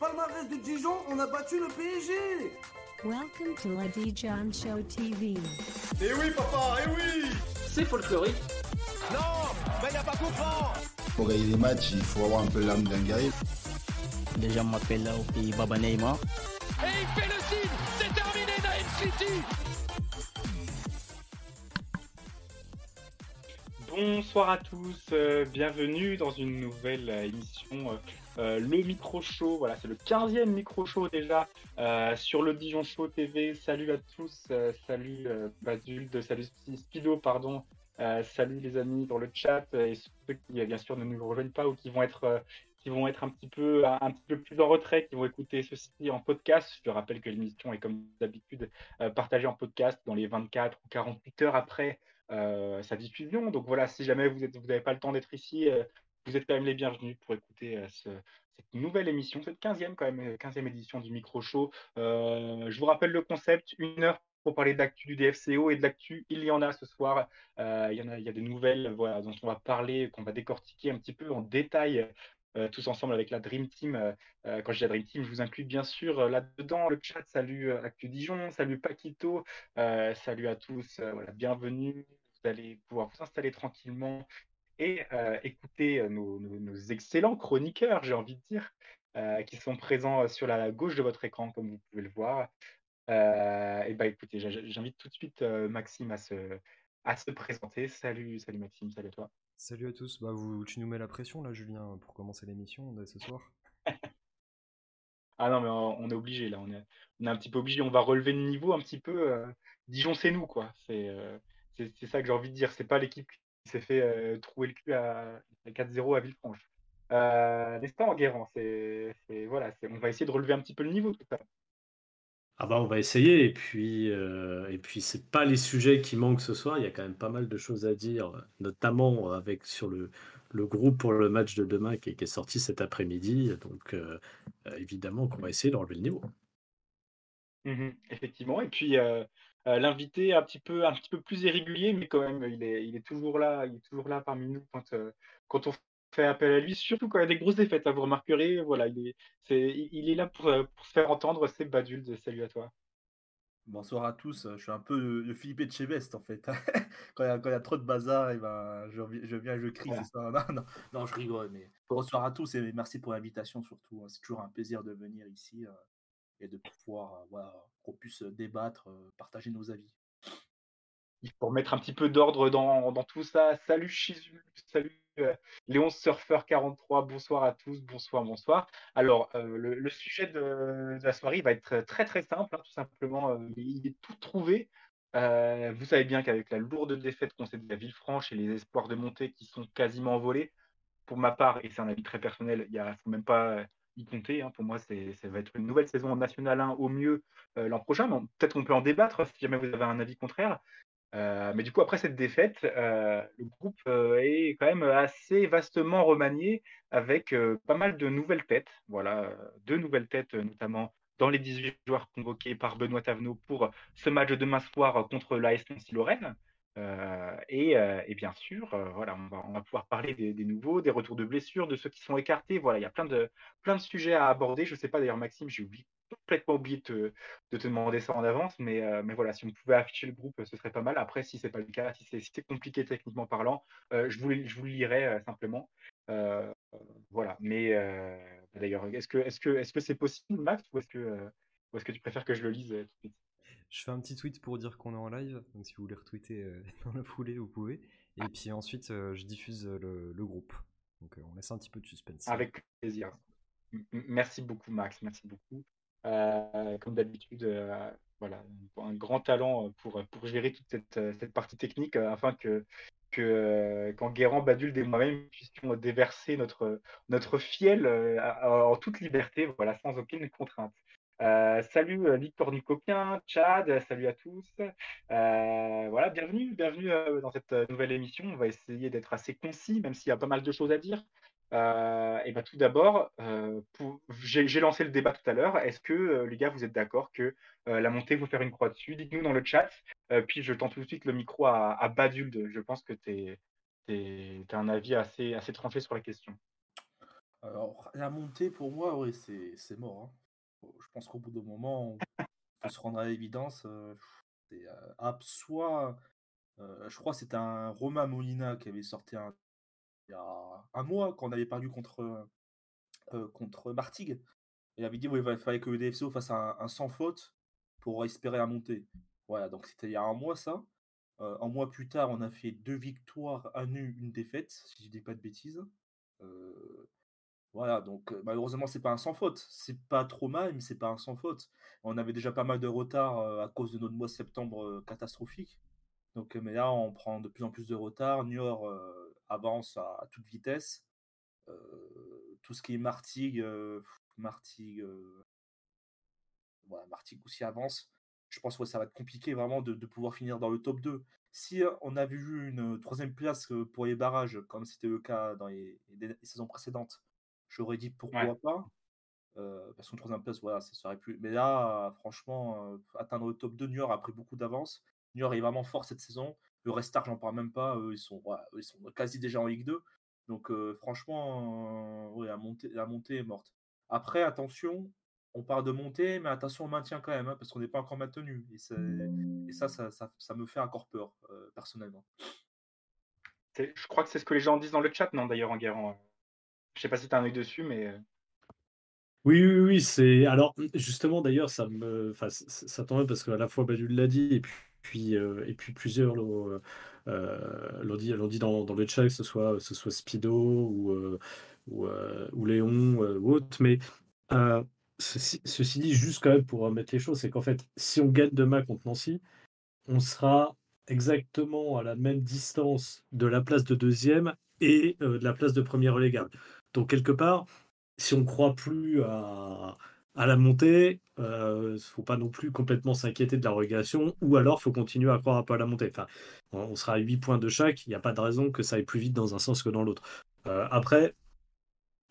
Palmarès de Dijon, on a battu le PSG Welcome to la Dijon Show TV. Eh oui, papa, eh oui C'est folklorique. Non, mais y a pas comprendre Pour gagner des matchs, il faut avoir un peu l'âme d'un guerrier. Les gens m'appellent là au pays Baba Neymar. Et il fait le signe C'est terminé, Naïm City Bonsoir à tous, euh, bienvenue dans une nouvelle euh, émission, euh, le Micro Show. Voilà, c'est le 15e Micro Show déjà euh, sur le Dijon Show TV. Salut à tous, euh, salut euh, Basile, salut Spido, pardon. Euh, salut les amis dans le chat euh, et ceux qui bien sûr ne nous rejoignent pas ou qui vont être euh, qui vont être un petit peu un, petit peu plus en retrait, qui vont écouter ceci en podcast. Je rappelle que l'émission est comme d'habitude euh, partagée en podcast dans les 24 ou 48 heures après euh, sa diffusion. Donc voilà, si jamais vous n'avez vous pas le temps d'être ici, euh, vous êtes quand même les bienvenus pour écouter euh, ce, cette nouvelle émission, cette 15e quand même, 15e édition du Micro Show. Euh, je vous rappelle le concept, une heure pour parler d'actu du DFCO et de l'actu, il y en a ce soir. Euh, il, y a, des nouvelles dont on va parler, qu'on va décortiquer un petit peu en détail. Euh, tous ensemble avec la Dream Team. Euh, quand je dis Dream Team, je vous inclus bien sûr euh, là-dedans le chat. Salut Actu Dijon, salut Paquito, salut à tous. voilà, bienvenue. Vous allez pouvoir vous installer tranquillement et écouter nos, nos, nos, excellents chroniqueurs, j'ai envie de dire, qui sont présents sur la gauche de votre écran, comme vous pouvez le voir. et bah écoutez, j'invite tout de suite Maxime à se, à se présenter. Salut, salut Maxime, salut à toi. Salut à tous, bah vous, tu nous mets la pression là Julien pour commencer l'émission ce soir Ah non mais on est obligé là, on est, on est un petit peu obligé, on va relever le niveau un petit peu. Euh, Dijon c'est nous quoi, c'est euh, c'est ça que j'ai envie de dire, c'est pas l'équipe qui s'est fait euh, trouer le cul à, à 4-0 à Villefranche. Euh, N'est-ce pas Enguerrand c'est voilà, on va essayer de relever un petit peu le niveau tout ça. Ah bah on va essayer et puis euh, et puis c'est pas les sujets qui manquent ce soir, il y a quand même pas mal de choses à dire, notamment avec sur le, le groupe pour le match de demain qui est, qui est sorti cet après-midi, donc euh, évidemment qu'on va essayer d'enlever le niveau. Mmh effectivement et puis euh, l'invité un petit peu un petit peu plus irrégulier mais quand même il est il est toujours là, il est toujours là parmi nous quand quand on fait appel à lui, surtout quand il y a des grosses défaites. Hein, vous remarquerez, voilà, il est, il est là pour, pour, se faire entendre. C'est Badulde. Salut à toi. Bonsoir à tous. Je suis un peu le Philippe de Chebest en fait. quand, il y a, quand il y a trop de bazar, et ben, je, je viens, je crie. Voilà. Ça. Non, non, non, je rigole. Mais bonsoir à tous et merci pour l'invitation surtout. Hein. C'est toujours un plaisir de venir ici euh, et de pouvoir, voilà, qu'on puisse débattre, partager nos avis. Il faut remettre un petit peu d'ordre dans, dans, tout ça. Salut Chizu, salut euh, Léon Surfer 43, bonsoir à tous, bonsoir, bonsoir. Alors, le, sujet de, de, la soirée va être très très simple, hein, tout simplement, il est tout trouvé. Vous savez bien qu'avec la lourde défaite concédée à Villefranche et les espoirs de montée qui sont quasiment envolés, pour ma part, et c'est un avis très personnel, il ne faut même pas compter. Hein, pour moi, ça va être une nouvelle saison en National 1 au mieux euh, l'an prochain. Peut-être qu'on peut en débattre si jamais vous avez un avis contraire. Euh, mais du coup, après cette défaite, euh, le groupe est quand même assez vastement remanié avec pas mal de nouvelles têtes. Voilà, deux nouvelles têtes, notamment dans les 18 joueurs convoqués par Benoît Tavenot pour ce match de demain soir contre l'AS Nancy-Lorraine. Et, et, bien sûr, voilà, on va, pouvoir parler des, nouveaux, des retours de blessures, de ceux qui sont écartés. Voilà, il y a plein de, plein de sujets à aborder. Je ne sais pas d'ailleurs, Maxime, j'ai complètement oublié de te, de te, demander ça en avance, mais, euh, mais voilà, si on pouvait afficher le groupe, ce serait pas mal. Après, si c'est pas le cas, si c'est si compliqué techniquement parlant, euh, je, vous, je vous le lirai euh, simplement. voilà, mais d'ailleurs, est-ce que est-ce que est-ce que c'est possible, Max, ou est-ce que ou est-ce que tu préfères que je le lise Je fais un petit tweet pour dire qu'on est en live, donc si vous voulez retweeter dans la foulée, vous pouvez. Et puis ensuite, je diffuse le, le groupe. Donc on laisse un petit peu de suspense. Avec plaisir. Merci beaucoup, Max. Merci beaucoup. Euh, comme d'habitude, euh, voilà, un grand talent pour, pour gérer toute cette, cette partie technique euh, afin que, que quand Badulde et moi-même puissions déverser notre, notre fiel en toute liberté, voilà, sans aucune contrainte. Euh, salut Victor Nicopien, Chad, salut à tous. Euh, voilà, bienvenue, bienvenue dans cette nouvelle émission. On va essayer d'être assez concis, même s'il y a pas mal de choses à dire. Euh, et ben tout d'abord, euh, j'ai lancé le débat tout à l'heure. Est-ce que euh, les gars, vous êtes d'accord que euh, la montée, vous faire une croix dessus? Dites-nous dans le chat. puis je tente tout de suite le micro à, Badulde. Je pense que tu as un avis assez, assez tranché sur la question. Alors, la montée, pour moi, oui, c'est c'est mort. hein. Je pense qu'au bout d'un moment, on faut se rendre à l'évidence. euh, euh, soit, euh, je crois que c'était un Romain Molina qui avait sorti un, il y a un mois, quand on avait perdu contre, contre Martigues. Il avait dit ouais, il fallait que le DFCO fasse un, sans faute pour espérer la montée. Voilà, donc c'était il y a un mois ça. Un mois plus tard, on a fait deux victoires, un nul, une défaite, si je dis pas de bêtises. Euh, voilà, donc malheureusement, c'est pas un sans faute. C'est pas trop mal, mais c'est pas un sans faute. On avait déjà pas mal de retard à cause de notre mois de septembre catastrophique. Donc, mais là, on prend de plus en plus de retard. Niort euh, avance à, toute vitesse. Tout ce qui est Martigues, euh, Martigues, voilà, Martigues aussi avance. Je pense que ça va être compliqué vraiment de, pouvoir finir dans le top 2. Si on avait vu une troisième place pour les barrages, comme c'était le cas dans les saisons précédentes, j'aurais dit pourquoi Ouais. pas. euh, parce qu'une troisième place, voilà, ça serait plus. Mais là, euh, franchement, euh, atteindre le top 2, Niort a pris beaucoup d'avance. Niort est vraiment fort cette saison. Le Restart, j'en parle même pas. Eux, ils sont, ils sont quasi déjà en Ligue 2. Donc, euh, franchement, ouais, la, montée, la montée est morte. Après, attention, on parle de montée, mais attention au maintien quand même, hein, parce qu'on n'est pas encore maintenu. Et, ça, ça, ça, ça me fait encore peur, personnellement. Je crois que c'est ce que les gens disent dans le chat, non, d'ailleurs, en Guérand. Je sais pas si tu as un œil dessus, mais. euh, Oui, oui, oui, c'est. Alors, justement, d'ailleurs, ça me. Enfin, ça tombe parce qu'à la fois Badu l'a dit, et puis, euh, et puis plusieurs l'ont euh, dit, dit dans, dans le chat, que ce soit, ce soit Spido ou, ou, ou Léon ou autre. Mais ceci, dit, juste quand même pour remettre les choses, c'est qu'en fait, si on gagne demain contre Nancy, on sera exactement à la même distance de la place de deuxième et de la place de premier relégable. Donc, quelque part, si on ne croit plus à, la montée, il ne faut pas non plus complètement s'inquiéter de la relégation, ou alors il faut continuer à croire un peu à la montée. Enfin, on, on sera à 8 points de chaque, il n'y a pas de raison que ça aille plus vite dans un sens que dans l'autre. Euh, après,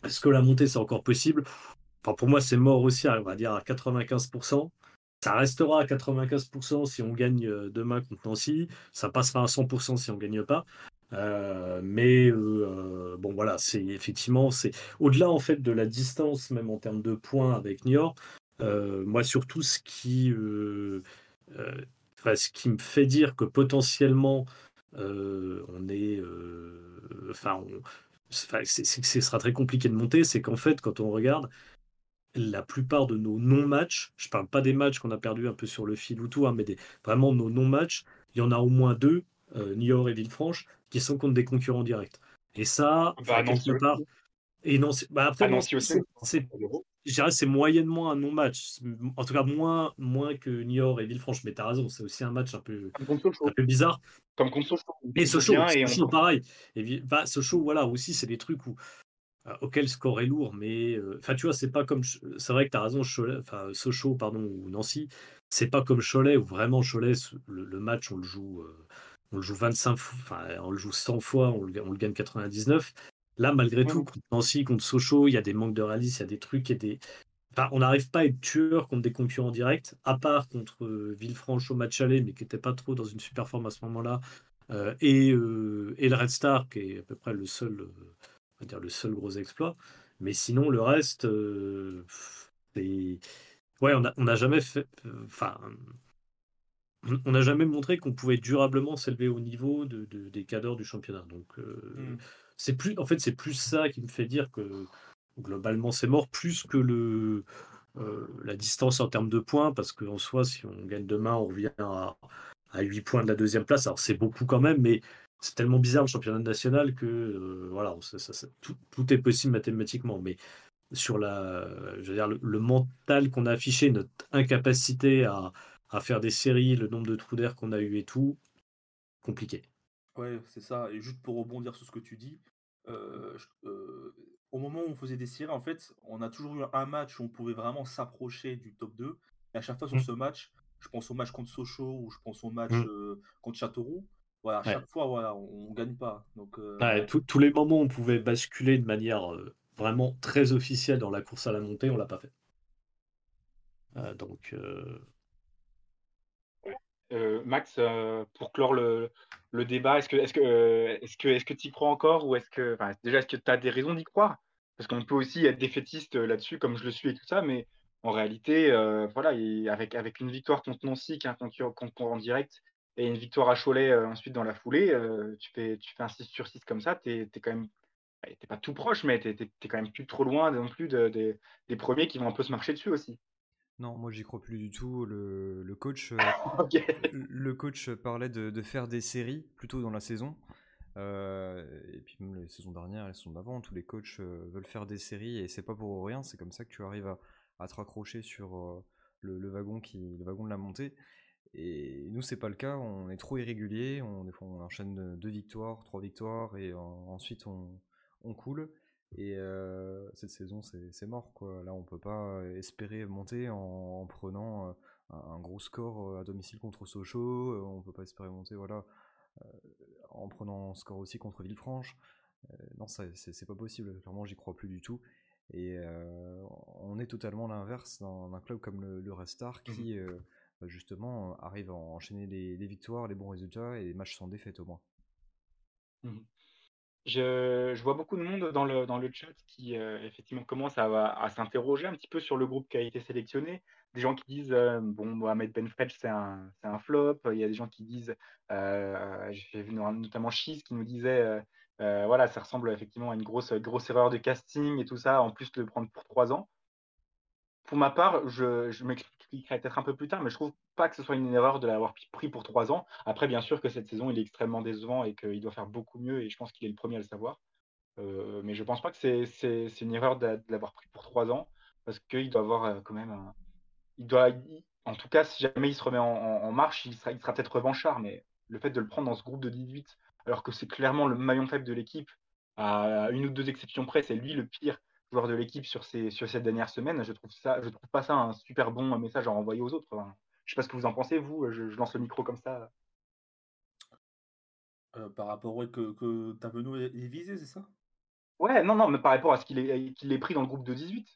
est-ce que la montée c'est encore possible? Enfin, Pour moi, c'est mort aussi, on va dire à 95%. Ça restera à 95% si on gagne euh, demain contre Nancy. Ça passera à 100% si on ne gagne pas. Euh, mais euh, bon voilà, c'est effectivement c'est au-delà en fait de la distance même en termes de points avec Niort. euh, moi surtout ce qui ce qui me fait dire que potentiellement on est enfin c'est que ce sera très compliqué de monter, c'est qu'en fait quand on regarde la plupart de nos non-matchs, je parle pas des matchs qu'on a perdus un peu sur le fil ou tout, hein, mais vraiment nos non-matchs, il y en a au moins deux, Niort et Villefranche, qui sont contre des concurrents directs. Et ça, Bah, quelque aussi. part. Et non, c'est- bah après, Ah, Nancy, aussi. c'est- c'est- je dirais c'est moyennement un non-match. En tout cas, moins, moins que Niort et Villefranche. Mais tu as raison, c'est aussi un match un peu, un bizarre. Comme contre Sochaux. Et Sochaux, et on- Sochaux, pareil. Et bah, Sochaux, voilà, aussi, c'est des trucs où, euh, auxquels le score est lourd. Mais euh, enfin, tu vois, c'est pas comme. C'est vrai que tu as raison, Cholet, Sochaux, pardon, ou Nancy, c'est pas comme Cholet, où vraiment Cholet, le, le match, on le joue. euh, on le joue 25 fois, enfin, on le joue 100 fois, on le, on le gagne 99. Là, malgré tout, contre Nancy, contre Sochaux, il y a des manques de réalisme, il y a des trucs et des. Enfin, on n'arrive pas à être tueur contre des concurrents directs, à part contre euh, Villefranche au match aller, mais qui n'était pas trop dans une super forme à ce moment-là. Euh, et, euh, et le Red Star, qui est à peu près le seul, on va dire le seul gros exploit. Mais sinon, le reste, c'est. Ouais, on n'a on n'a jamais fait. Enfin. On- n'a jamais montré qu'on pouvait durablement s'élever au niveau de, de- des cadres du championnat. Donc, euh, Mm. c'est plus, en fait, c'est plus ça qui me fait dire que globalement c'est mort, plus que le, euh, la distance en termes de points, parce qu'en soi, si on gagne demain, on revient à, à 8 points de la deuxième place. Alors, c'est beaucoup quand même, mais c'est tellement bizarre le championnat national que euh, voilà, ça- ça- ça- tout, tout est possible mathématiquement. Mais sur la, je veux dire, le, le mental qu'on a affiché, notre incapacité à, à faire des séries, le nombre de trous d'air qu'on a eu et tout, compliqué. Ouais, c'est ça. Et juste pour rebondir sur ce que tu dis, euh, euh, au moment où on faisait des séries, en fait, on a toujours eu un match où on pouvait vraiment s'approcher du top 2. Et à chaque fois sur Mm. ce match, je pense au match contre Sochaux ou je pense au match Mm. euh, contre Châteauroux. Voilà, à Ouais. chaque fois, voilà, on, on gagne pas. Donc, Ouais, tous- tous les moments où on pouvait basculer de manière vraiment très officielle dans la course à la montée, on l'a pas fait. Donc, euh, Max, euh, pour clore le, le débat, est-ce que est-ce que euh, est-ce que tu y crois encore ou est-ce que déjà est-ce que tu as des raisons d'y croire? Parce qu'on peut aussi être défaitiste là-dessus, comme je le suis et tout ça, mais en réalité, voilà, avec, avec une victoire contre Nancy, est un concurrent en direct, et une victoire à Cholet ensuite dans la foulée, tu, fais, tu fais un 6 sur 6 comme ça, tu es, quand même t'es pas tout proche, mais tu es, quand même plus trop loin non plus des premiers qui vont un peu se marcher dessus aussi. Non, moi j'y crois plus du tout. Le, coach, le coach parlait de, faire des séries plutôt dans la saison. et puis même les saisons dernières, les saisons d'avant, tous les coachs veulent faire des séries et c'est pas pour rien. C'est comme ça que tu arrives à, te raccrocher sur le, wagon qui, le wagon de la montée. Et nous, c'est pas le cas. On est trop irrégulier. On, on enchaîne deux victoires, trois victoires et ensuite on, on coule. Et cette saison, c'est mort. Quoi. Là, on peut pas espérer monter en, prenant un, gros score à domicile contre Sochaux. on peut pas espérer monter voilà, en prenant un score aussi contre Villefranche. non, c'est pas possible. Clairement, j'y crois plus du tout. Et on est totalement l'inverse d'un club comme le, le Restar mmh qui, bah, justement, arrive à enchaîner les, victoires, les bons résultats et les matchs sans défaite au moins. Mmh je, vois beaucoup de monde dans le, dans le chat qui euh, effectivement commence à, s'interroger un petit peu sur le groupe qui a été sélectionné. Des gens qui disent euh, bon Mohamed Benfred c'est un, un flop. Il y a des gens qui disent euh, j'ai vu notamment Chiz qui nous disait voilà ça ressemble effectivement à une grosse grosse erreur de casting et tout ça. En plus de le prendre pour trois ans. Pour ma part, je, je m'explique peut-être un peu plus tard, mais je trouve pas que ce soit une erreur de l'avoir pris pour trois ans. Après, bien sûr que cette saison, il est extrêmement décevant et qu'il doit faire beaucoup mieux, et je pense qu'il est le premier à le savoir. Euh, mais je pense pas que c'est une erreur de, l'avoir pris pour trois ans, parce qu'il doit avoir euh, quand même. Il doit, en tout cas, si jamais il se remet en, marche, il sera, il sera peut-être revanchard, mais le fait de le prendre dans ce groupe de 18, alors que c'est clairement le maillon faible de l'équipe, à une ou deux exceptions près, c'est lui le pire joueur de l'équipe sur, ces, sur cette dernière semaine. Je trouve ça, je trouve pas ça un super bon message à renvoyer aux autres. Je Je sais pas ce que vous en pensez, vous. Je, lance le micro comme ça. Euh, par rapport au que, que Tavenou est visé, c'est ça? Ouais, non, non, mais par rapport à ce qu'il est, qu'il est pris dans le groupe de 18.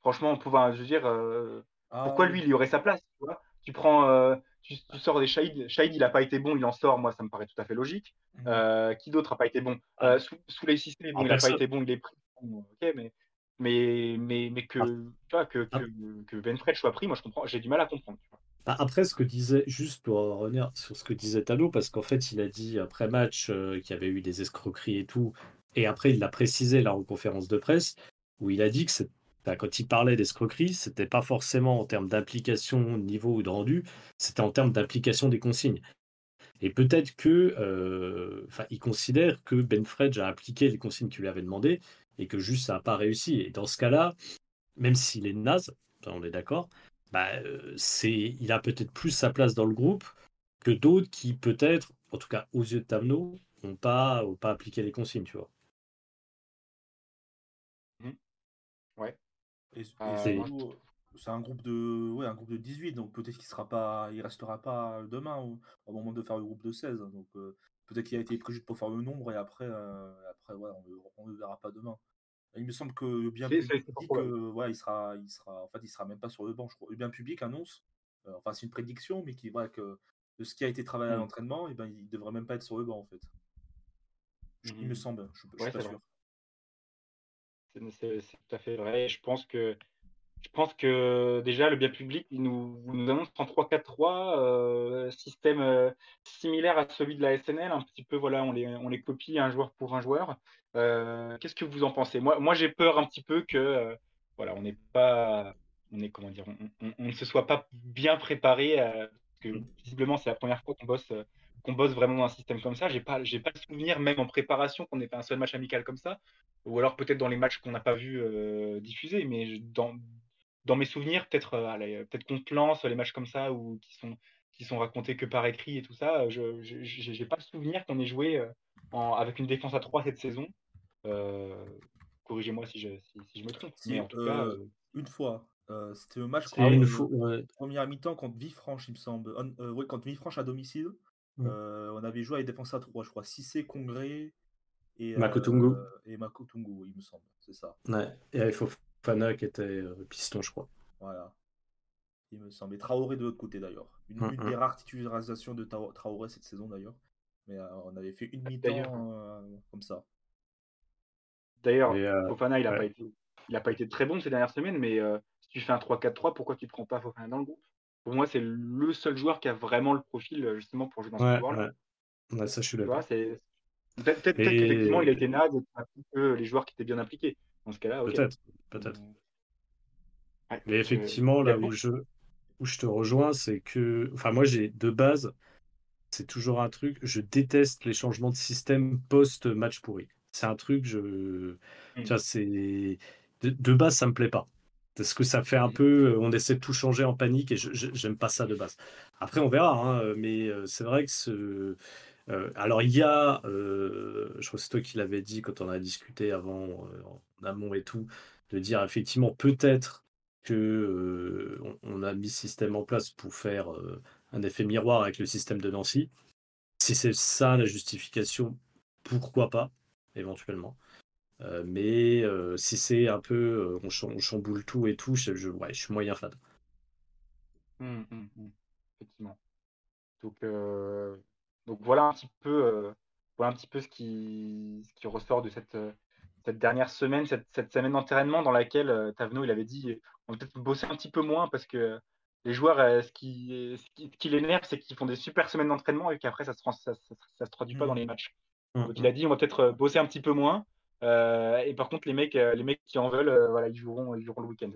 Franchement, on pouvait, je veux dire, euh, pourquoi lui, il y aurait sa place Tu, vois? Tu prends, euh, tu, sors des Shahid. Shahid, il n'a pas été bon, il en sort. Moi, ça me paraît tout à fait logique. Mmh. qui d'autre n'a pas été bon? Ah. Sous, sous les systèmes, bon, il n'a pas été bon, il est pris. ok, mais mais, mais, mais que, tu vois, que, que, que Benfred soit pris, moi je comprends, j'ai du mal à comprendre. Bah, après, ce que disait, juste pour revenir sur ce que disait Talo, parce qu'en fait, il a dit après match euh, qu'il y avait eu des escroqueries et tout, et après, il l'a précisé là en conférence de presse, où il a dit que c'est, quand il parlait d'escroquerie, c'était pas forcément en termes d'implication, niveau ou de rendu, c'était en termes d'application des consignes. Et peut-être que, euh, enfin, il considère que Benfred a appliqué les consignes qu'il lui avait demandées, et que juste ça n'a pas réussi. Et dans ce cas-là, même s'il est naze, on est d'accord, bah, euh, c'est, il a peut-être plus sa place dans le groupe que d'autres qui peut-être, en tout cas aux yeux de Tamno, n'ont pas, pas appliqué les consignes, tu vois. Mmh. Ouais. Et, euh, c'est un groupe de ouais, un groupe de 18 donc peut-être qu'il sera pas il restera pas demain au, moment de faire le groupe de 16 donc euh, Peut-être qu'il a été pris juste pour faire le nombre et après, euh, après on ne le verra pas demain. Il me semble que bien public ouais, il sera, il sera, en fait, il sera même pas sur le banc. Je crois. Le bien public annonce, euh, enfin c'est une prédiction, mais qui voit que de ce qui a été travaillé à mmh. l'entraînement, et eh ben il devrait même pas être sur le banc en fait. Il me mmh. semble, je, ne suis pas sûr. C'est tout à fait vrai. Je pense que je pense que déjà, le bien public nous, nous annonce en 3-4-3, euh, système euh, similaire à celui de la SNL, un petit peu, voilà, on les, on les copie un joueur pour un joueur. Euh, qu'est-ce que vous en pensez? Moi, moi j'ai peur un petit peu que, voilà, on n'est pas, on est, comment dire, on, ne se soit pas bien préparé, parce que visiblement, c'est la première fois qu'on bosse, qu'on bosse vraiment dans un système comme ça. J'ai pas, pas le souvenir, même en préparation, qu'on ait fait un seul match amical comme ça, ou alors peut-être dans les matchs qu'on n'a pas vu diffuser, mais dans dans mes souvenirs, peut-être euh, peut-être contre Lens, les matchs comme ça, ou qui sont, qui sont racontés que par écrit et tout ça, euh, je n'ai pas le souvenir qu'on ait joué euh, en, avec une défense à 3 cette saison. Corrigez-moi si je, si, je me trompe. mais en tout cas, une fois. C'était le match première mi-temps contre Villefranche, il me semble. oui, contre Villefranche à domicile. Mmh. on avait joué avec défense à 3, je crois. Cissé, Congré et Makotungu. et Makotungu, il me semble. C'est ça. Ouais. Et il faut Fana qui était euh, piston, je crois. Voilà. Il me semble. Et Traoré de l'autre côté d'ailleurs. Une, des rares titularisations de Traoré cette saison d'ailleurs. Mais euh, on avait fait une mi-temps euh, comme ça. D'ailleurs, Fofana, il n'a pas, été, pas été très bon ces dernières semaines, mais si tu fais un 3-4-3, pourquoi tu ne prends pas Fofana dans le groupe? Pour moi, c'est le seul joueur qui a vraiment le profil justement pour jouer dans ce joueur-là. Ouais. ça, je suis d'accord. Peut-être qu'effectivement, il a été naze que les joueurs qui étaient bien impliqués. Dans ce cas-là, peut-être. Peut-être. Mais effectivement, là où je, où je te rejoins, c'est que. Enfin, moi, j'ai de base, c'est toujours un truc. Je déteste les changements de système post-match pourri. C'est un truc, je. Mmh. c'est. De, base, ça me plaît pas. Parce que ça fait un peu. On essaie de tout changer en panique et je j'aime pas ça de base. Après, on verra, hein, mais c'est vrai que ce. alors, il y a, je crois que c'est toi qui l'avais dit quand on a discuté avant, amont et tout, de dire effectivement, peut-être que on, a mis ce système en place pour faire un effet miroir avec le système de Nancy. Si c'est ça la justification, pourquoi pas, éventuellement. mais si c'est un peu on, chamboule tout et tout, je, je, suis moyen fan. Mmh, mmh, mmh. Effectivement. Donc, donc voilà un petit peu, voilà un petit peu ce qui ressort de cette, cette dernière semaine, cette, cette semaine d'entraînement dans laquelle Taveno il avait dit on va peut-être bosser un petit peu moins parce que les joueurs, ce qui, ce qui, l'énerve, c'est qu'ils font des super semaines d'entraînement et qu'après ça se, ça, ça, se traduit pas dans les matchs. Donc il a dit on va peut-être bosser un petit peu moins. et par contre les mecs, les mecs qui en veulent, voilà, ils joueront, ils joueront le week-end.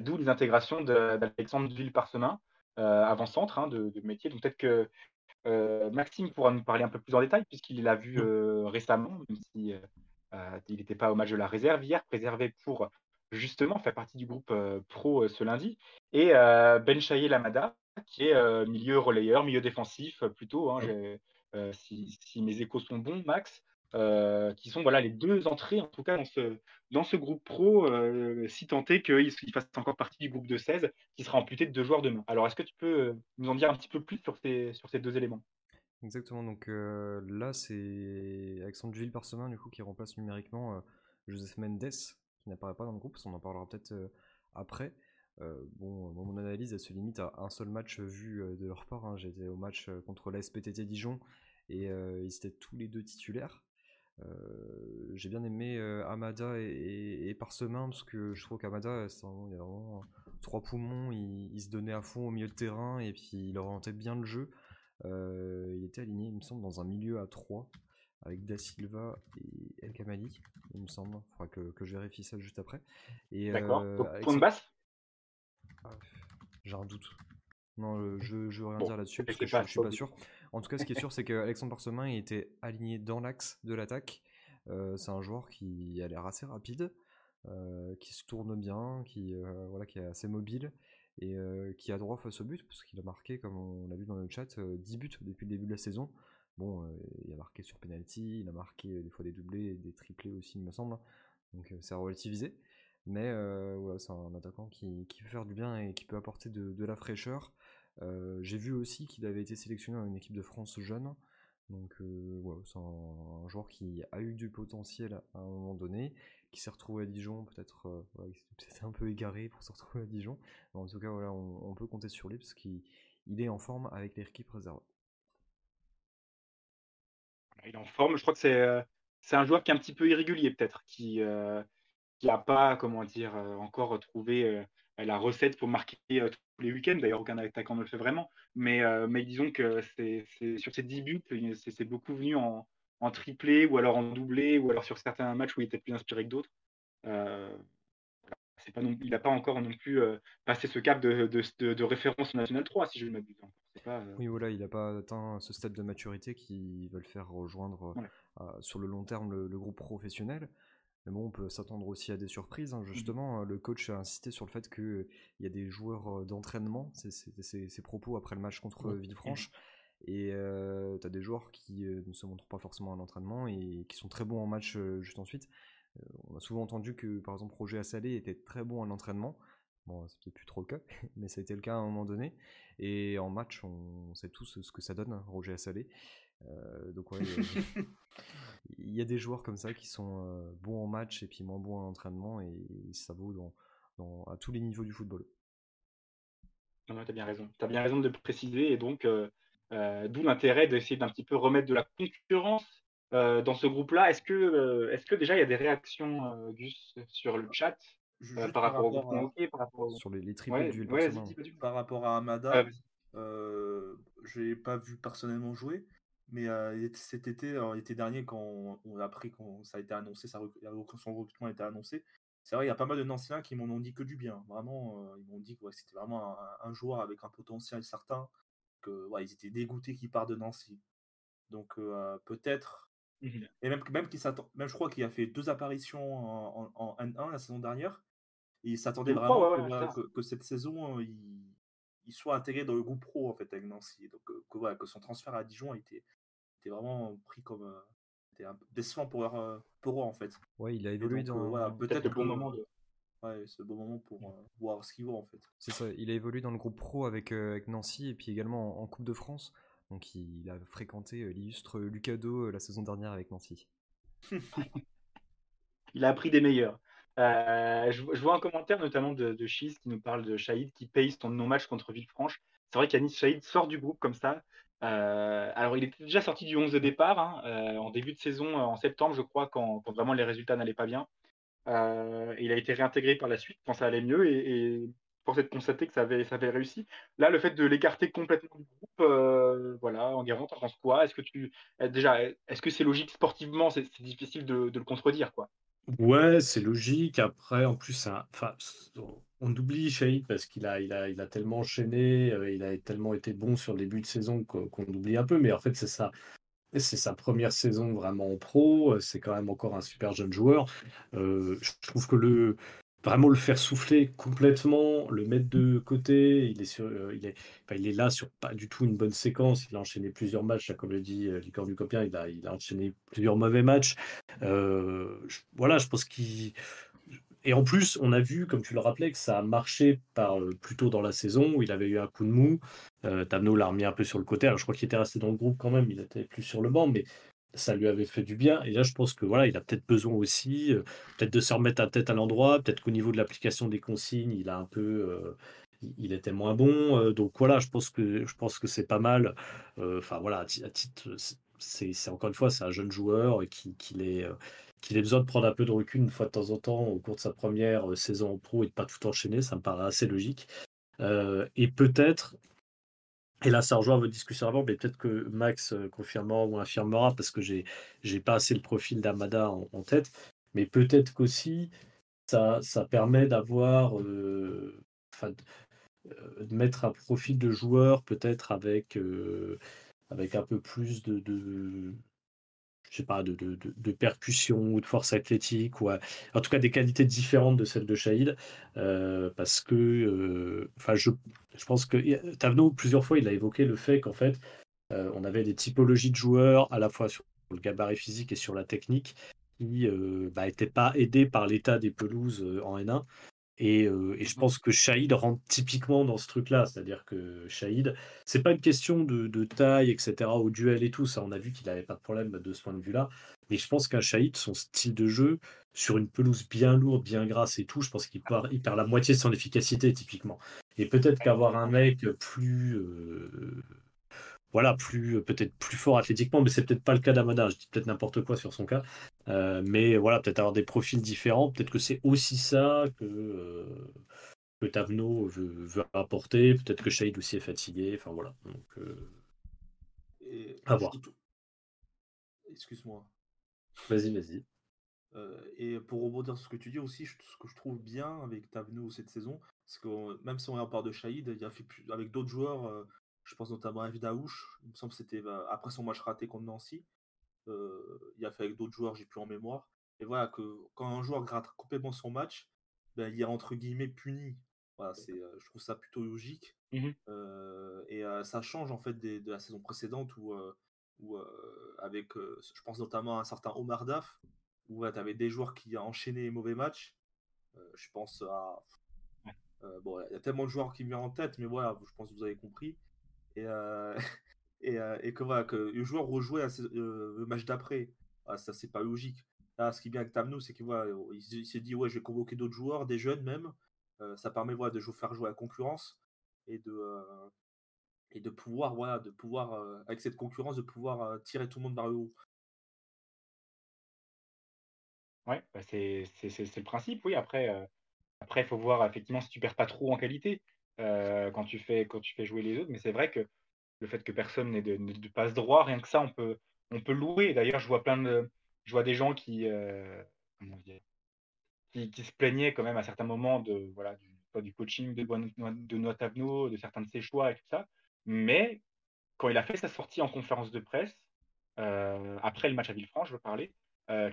D'où les intégrations d'Alexandre Ville-Parsemin, avant-centre hein, de, de, métier. Donc peut-être que Maxime pourra nous parler un peu plus en détail puisqu'il l'a vu récemment, même si il n'était pas au match de la réserve hier, préservé pour justement faire partie du groupe pro ce lundi. Et Ben Chaye Lamada, qui est milieu relayeur, milieu défensif plutôt, hein, si, si, mes échos sont bons, Max, qui sont voilà les deux entrées en tout cas dans ce, dans ce groupe pro, si tant est qu'il fasse encore partie du groupe de 16 qui sera amputé de deux joueurs demain. Alors est-ce que tu peux nous en dire un petit peu plus sur ces, sur ces deux éléments? Exactement, donc là c'est Alexandre Ville Parsemin du coup qui remplace numériquement Joseph Mendes qui n'apparaît pas dans le groupe, on en parlera peut-être après. bon, mon analyse se limite à un seul match vu de leur part. Hein. J'étais au match contre la SPTT Dijon et ils étaient tous les deux titulaires. j'ai bien aimé Amada et, et, Parsemin parce que je trouve qu'Amada, il a vraiment trois poumons, il, se donnait à fond au milieu de terrain et puis il orientait bien le jeu. Il était aligné, il me semble, dans un milieu à 3 avec Da Silva et El Kamali, il me semble. Il faudra que, je vérifie ça juste après. D'accord. Euh, point de basse ah, J'ai un doute. Non, je, je veux rien dire là-dessus parce que je, suis pas sûr. En tout cas, ce qui est sûr, c'est qu'Alexandre Parsemin était aligné dans l'axe de l'attaque. Euh, c'est un joueur qui a l'air assez rapide, euh, qui se tourne bien, qui, voilà, qui est assez mobile et qui a droit face au but parce qu'il a marqué, comme on l'a vu dans le chat, 10 buts depuis le début de la saison. Bon, euh, il a marqué sur penalty, il a marqué euh, des fois des doublés et des triplés aussi, il me semble. Donc euh, c'est relativisé. Mais voilà, c'est un attaquant qui, peut faire du bien et qui peut apporter de, la fraîcheur. J'ai vu aussi qu'il avait été sélectionné dans une équipe de France jeune. Donc voilà, c'est un, joueur qui a eu du potentiel à un moment donné, qui s'est retrouvé à Dijon, peut-être voilà, peut-être un peu égaré pour se retrouver à Dijon. en tout cas, voilà, on, peut compter sur lui parce qu'il est en forme avec l'équipe réserve il est en forme. Je crois que c'est euh, c'est un joueur qui est un petit peu irrégulier peut-être, qui euh, qui n'a pas comment dire euh, encore trouvé la recette pour marquer tous les week-ends. D'ailleurs, aucun attaquant ne le fait vraiment. Mais mais disons que c'est sur ces 10 buts, c'est beaucoup venu en, en triplé ou alors en doublé ou alors sur certains matchs où il était plus inspiré que d'autres. pas non, il n'a pas encore non plus passé ce cap de, de, de, référence nationale 3, si je ne m'abuse. Euh, oui, voilà, il n'a pas atteint ce stade de maturité qui va le faire rejoindre euh, sur le long terme le, groupe professionnel. Mais bon, on peut s'attendre aussi à des surprises. Hein. Mmh justement, le coach a insisté sur le fait qu'il y a des joueurs euh, d'entraînement, c'est ses propos après le match contre Villefranche. Et tu as des joueurs qui ne se montrent pas forcément à l'entraînement et qui sont très bons en match juste ensuite. on a souvent entendu que, par exemple, Roger Assalé était très bon à l'entraînement. Bon, c'est peut-être plus trop le cas, mais ça a été le cas à un moment donné. Et en match, on sait tous ce que ça donne, Roger Assalé. Euh, donc ouais, il y a des joueurs comme ça qui sont euh, bons en match et puis moins bons en entraînement et ça vaut dans, à tous les niveaux du football. Non, tu as bien raison. Tu as bien raison de préciser et donc euh, d'où l'intérêt d'essayer d'un petit peu remettre de la concurrence dans ce groupe-là. Est-ce que, est-ce que déjà il y a des réactions, Gus, sur le chat par, rapport au groupe par rapport Sur les, les triples du Par rapport à Amada, j'ai pas vu personnellement jouer, mais cet été, l'été dernier, quand on, a appris, quand ça a été annoncé, ça, son recrutement a été annoncé, c'est vrai, il y a pas mal de Nancéens qui m'en ont dit que du bien. Vraiment, ils m'ont dit que c'était vraiment un, joueur avec un potentiel certain, que ouais, ils étaient dégoûtés qu'il part de Nancy. Donc peut-être, mmh et même, même, même je crois qu'il a fait deux apparitions en, N1 la saison dernière, et il s'attendait vraiment que, cette saison, il, il, soit intégré dans le groupe pro en fait avec Nancy. Donc que, que son transfert à Dijon a été, était vraiment pris comme c'était un décevant pour, leur, pour eux en fait. Ouais, il a évolué dans. voilà, peut-être le bon moment de. Ouais, c'est le bon moment pour euh, voir ce qu'il vaut en fait. C'est ça, il a évolué dans le groupe pro avec, euh, avec Nancy et puis également en, Coupe de France. Donc il, a fréquenté euh, l'illustre Lucado la saison dernière avec Nancy. il a appris des meilleurs. je, vois un commentaire notamment de, de qui nous parle de Shahid qui paye son non-match contre Villefranche. C'est vrai qu'Anis Shahid sort du groupe comme ça. Euh, alors, il était déjà sorti du 11 de départ hein, euh, en début de saison, euh, en septembre, je crois, quand, vraiment les résultats n'allaient pas bien. Il a été réintégré par la suite quand ça allait mieux et, pour être constaté que ça avait, réussi. Là, le fait de l'écarter complètement du groupe, voilà, en Guérant, t'en penses quoi Est-ce que tu déjà, est-ce que c'est logique sportivement? C'est difficile de, de, le contredire, quoi. Ouais, c'est logique. Après, en plus, on oublie Shahid parce qu'il a, il a, il a tellement enchaîné, euh, il a tellement été bon sur le début de saison qu'on oublie un peu. Mais en fait, c'est ça. C'est sa première saison vraiment en pro. Euh, c'est quand même encore un super jeune joueur. Euh, je trouve que le vraiment le faire souffler complètement, le mettre de côté, il est sur, il est, il est là sur pas du tout une bonne séquence. Il a enchaîné plusieurs matchs, comme le dit Licor du Copien, il a, il a enchaîné plusieurs mauvais matchs. voilà, je pense qu'il et en plus, on a vu, comme tu le rappelais, que ça a marché par, euh, plus dans la saison où il avait eu un coup de mou. Euh, l'a remis un peu sur le côté. Alors, je crois qu'il était resté dans le groupe quand même, il était plus sur le banc, mais ça lui avait fait du bien. Et là, je pense que voilà, il a peut-être besoin aussi, euh, peut-être de se remettre à tête à l'endroit. Peut-être qu'au niveau de l'application des consignes, il a un peu, il était moins bon. donc voilà, je pense que je pense que c'est pas mal. Enfin voilà, à, titre, c'est encore une fois, c'est un jeune joueur qui, qui est qu'il ait besoin de prendre un peu de recul une fois de temps en temps au cours de sa première euh, saison en pro et de pas tout enchaîner, ça me paraît assez logique. Euh, et peut-être, et là ça rejoint votre discussion avant, mais peut-être que Max euh, confirmera ou infirmera parce que j'ai j'ai pas assez le profil d'Amada en, tête, mais peut-être qu'aussi ça, ça permet d'avoir, de mettre un profil de joueur peut-être avec avec un peu plus de, je sais pas, de, de, de, percussion ou de force athlétique, ou en tout cas des qualités différentes de celles de Shahid, euh, parce que, euh, je, je pense que Tavno, plusieurs fois, il a évoqué le fait qu'en fait, euh, on avait des typologies de joueurs, à la fois sur le gabarit physique et sur la technique, qui n'étaient bah, pas aidés par l'état des pelouses en N1. Et, et, je pense que Shahid rentre typiquement dans ce truc-là. C'est-à-dire que Shahid, c'est pas une question de, de, taille, etc., au duel et tout. Ça, on a vu qu'il n'avait pas de problème de ce point de vue-là. Mais je pense qu'un Shahid, son style de jeu, sur une pelouse bien lourde, bien grasse et tout, je pense qu'il perd, il perd la moitié de son efficacité, typiquement. Et peut-être qu'avoir un mec plus. Euh, voilà, plus peut-être plus fort athlétiquement, mais c'est peut-être pas le cas d'Amada. Je dis peut-être n'importe quoi sur son cas. Euh, mais voilà, peut-être avoir des profils différents. Peut-être que c'est aussi ça que, euh, que Tavno veut, apporter. Peut-être que Shade aussi est fatigué. Enfin voilà. Donc, euh, à voir. Excuse-moi. Vas-y, vas-y. et pour rebondir sur ce que tu dis aussi, ce que je trouve bien avec Tavno cette saison, c'est que même si on est en part de Shahid, il a fait avec d'autres joueurs, je pense notamment à Vidaouche, il me semble que c'était bah, après son match raté contre Nancy. Euh, il a fait avec d'autres joueurs, j'ai plus en mémoire. Et voilà, que quand un joueur gratte complètement son match, ben, il est entre guillemets puni. Voilà, c'est, euh, je trouve ça plutôt logique. Mmh euh, et ça change en fait de la saison précédente où, où avec, je pense notamment à un certain Omar Daf, où tu avais des joueurs qui ont enchaîné les mauvais matchs. je pense à. bon, il y a tellement de joueurs qui me viennent en tête, mais voilà, je pense que vous avez compris. Et, et, et, que, le joueur rejouait le match d'après. Ah, ça, c'est pas logique. Là, ce qui est bien avec Tamno, c'est qu'il il, s'est dit ouais, je vais convoquer d'autres joueurs, des jeunes même. ça permet voilà, de faire jouer la concurrence et de, et de pouvoir, voilà, de pouvoir avec cette concurrence, de pouvoir tirer tout le monde vers le haut. Ouais, bah, c'est le principe, oui. Après, après, il faut voir effectivement si tu perds pas trop en qualité quand, tu fais, quand tu fais jouer les autres. Mais c'est vrai que le fait que personne n'ait de, passe droit, rien que ça, on peut, on peut louer. D'ailleurs, je vois plein de, je vois des gens qui, dire, qui, se plaignaient quand même à certains moments de, voilà, du, du coaching de, de Notavno, de certains de ses choix et tout ça. Mais quand il a fait sa sortie en conférence de presse, après le match à Villefranche, je veux parler,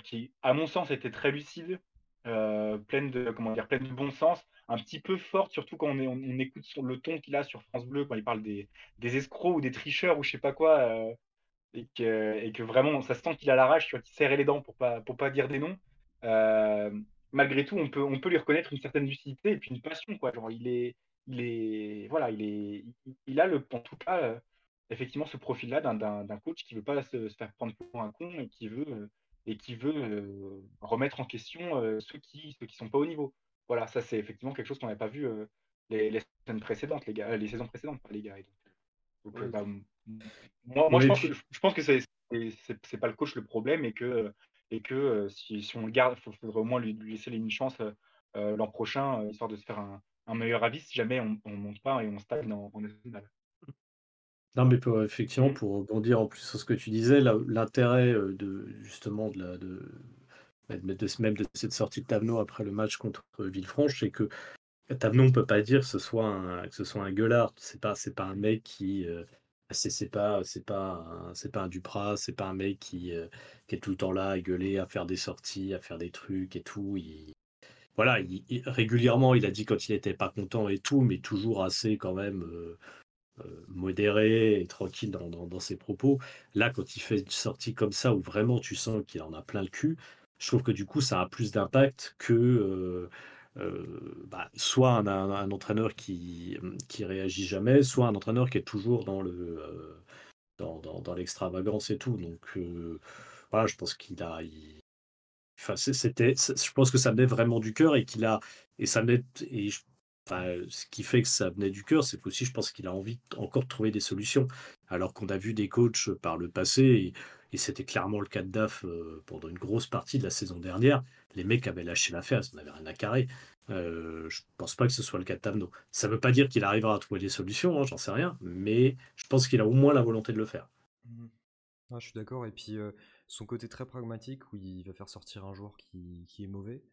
qui, à mon sens, était très lucide, pleine de comment dire, pleine de bon sens, un petit peu forte, surtout quand on, écoute le ton qu'il a sur France Bleu quand il parle des, des, escrocs ou des tricheurs ou je sais pas quoi, et, que, et que vraiment ça se sent qu'il a la rage, tu vois, qu'il serrait les dents pour pas pour pas dire des noms. malgré tout, on peut on peut lui reconnaître une certaine lucidité et puis une passion, quoi. Genre, il est il est voilà, il est il, a le en tout cas effectivement ce profil-là d'un coach qui veut pas se, faire prendre pour un con et qui veut et qui veut euh, remettre en question euh, ceux qui ceux qui sont pas au niveau. Voilà, ça c'est effectivement quelque chose qu'on n'avait pas vu euh, les, les, saisons précédentes, les gars, les saisons précédentes, les gars. Donc, bah, moi, moi je, pense que, je pense que c'est c'est pas le coach le problème et que et que si, si, on le garde, il faudrait au moins lui, laisser une chance l'an prochain, histoire de se faire un, un, meilleur avis si jamais on ne monte pas et on stagne en, en national. Non, mais effectivement, pour rebondir en plus sur ce que tu disais, l'intérêt de justement de bah, de, cette sortie de Tavenot après le match contre Villefranche, c'est que Tavenot, on peut pas dire que ce soit un, que ce soit un gueulard. C'est pas, c'est pas un mec qui. c'est pas, c'est pas, c'est pas un c'est pas un mec qui, qui est tout le temps là à gueuler, à faire des sorties, à faire des trucs et tout. Il, voilà, régulièrement, il a dit quand il était pas content et tout, mais toujours assez quand même. Euh, modéré et tranquille dans, ses propos. Là, quand il fait une sortie comme ça, où vraiment tu sens qu'il en a plein le cul, je trouve que du coup, ça a plus d'impact que euh, euh, bah, soit un, un, entraîneur qui, qui réagit jamais, soit un entraîneur qui est toujours dans le dans, dans, l'extravagance et tout. Donc voilà, je pense qu'il a. Enfin, c'était, je pense que ça venait vraiment du cœur et qu'il a et ça met et ce qui fait que ça venait du cœur, c'est qu'aussi, je pense qu'il a envie encore de trouver des solutions. Alors qu'on a vu des coachs par le passé, et, c'était clairement le cas de DAF euh, pendant une grosse partie de la saison dernière, les mecs avaient lâché l'affaire, ils n'avaient rien à carrer. Euh, je pense pas que ce soit le cas de Tavno. Ça ne veut pas dire qu'il arrivera à trouver des solutions, hein, j'en sais rien, mais je pense qu'il a au moins la volonté de le faire. Mmh. Ah, je suis d'accord, et puis euh, son côté très pragmatique, où il va faire sortir un joueur qui, est mauvais,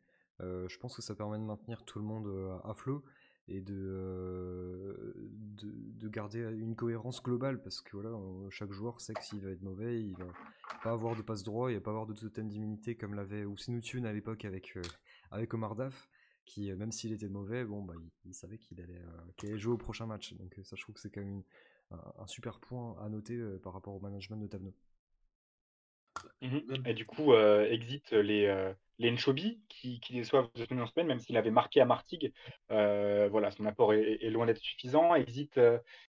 euh, je pense que ça permet de maintenir tout le monde à flot et de, de, garder une cohérence globale parce que voilà, chaque joueur sait que s'il va être mauvais, il va pas avoir de passe droit, il va pas avoir de totem d'immunité comme l'avait Ousinutune à l'époque avec, avec Omar Daf, qui même s'il était mauvais, bon bah il, savait qu'il allait, allait, jouer au prochain match. Donc ça je trouve que c'est quand même un, super point à noter par rapport au management de Tabno. Mmh et du coup, exit les, les Nchobi qui, qui déçoivent de semaine en semaine, même s'il avait marqué à Martigues. voilà, son apport est, loin d'être suffisant. Exit,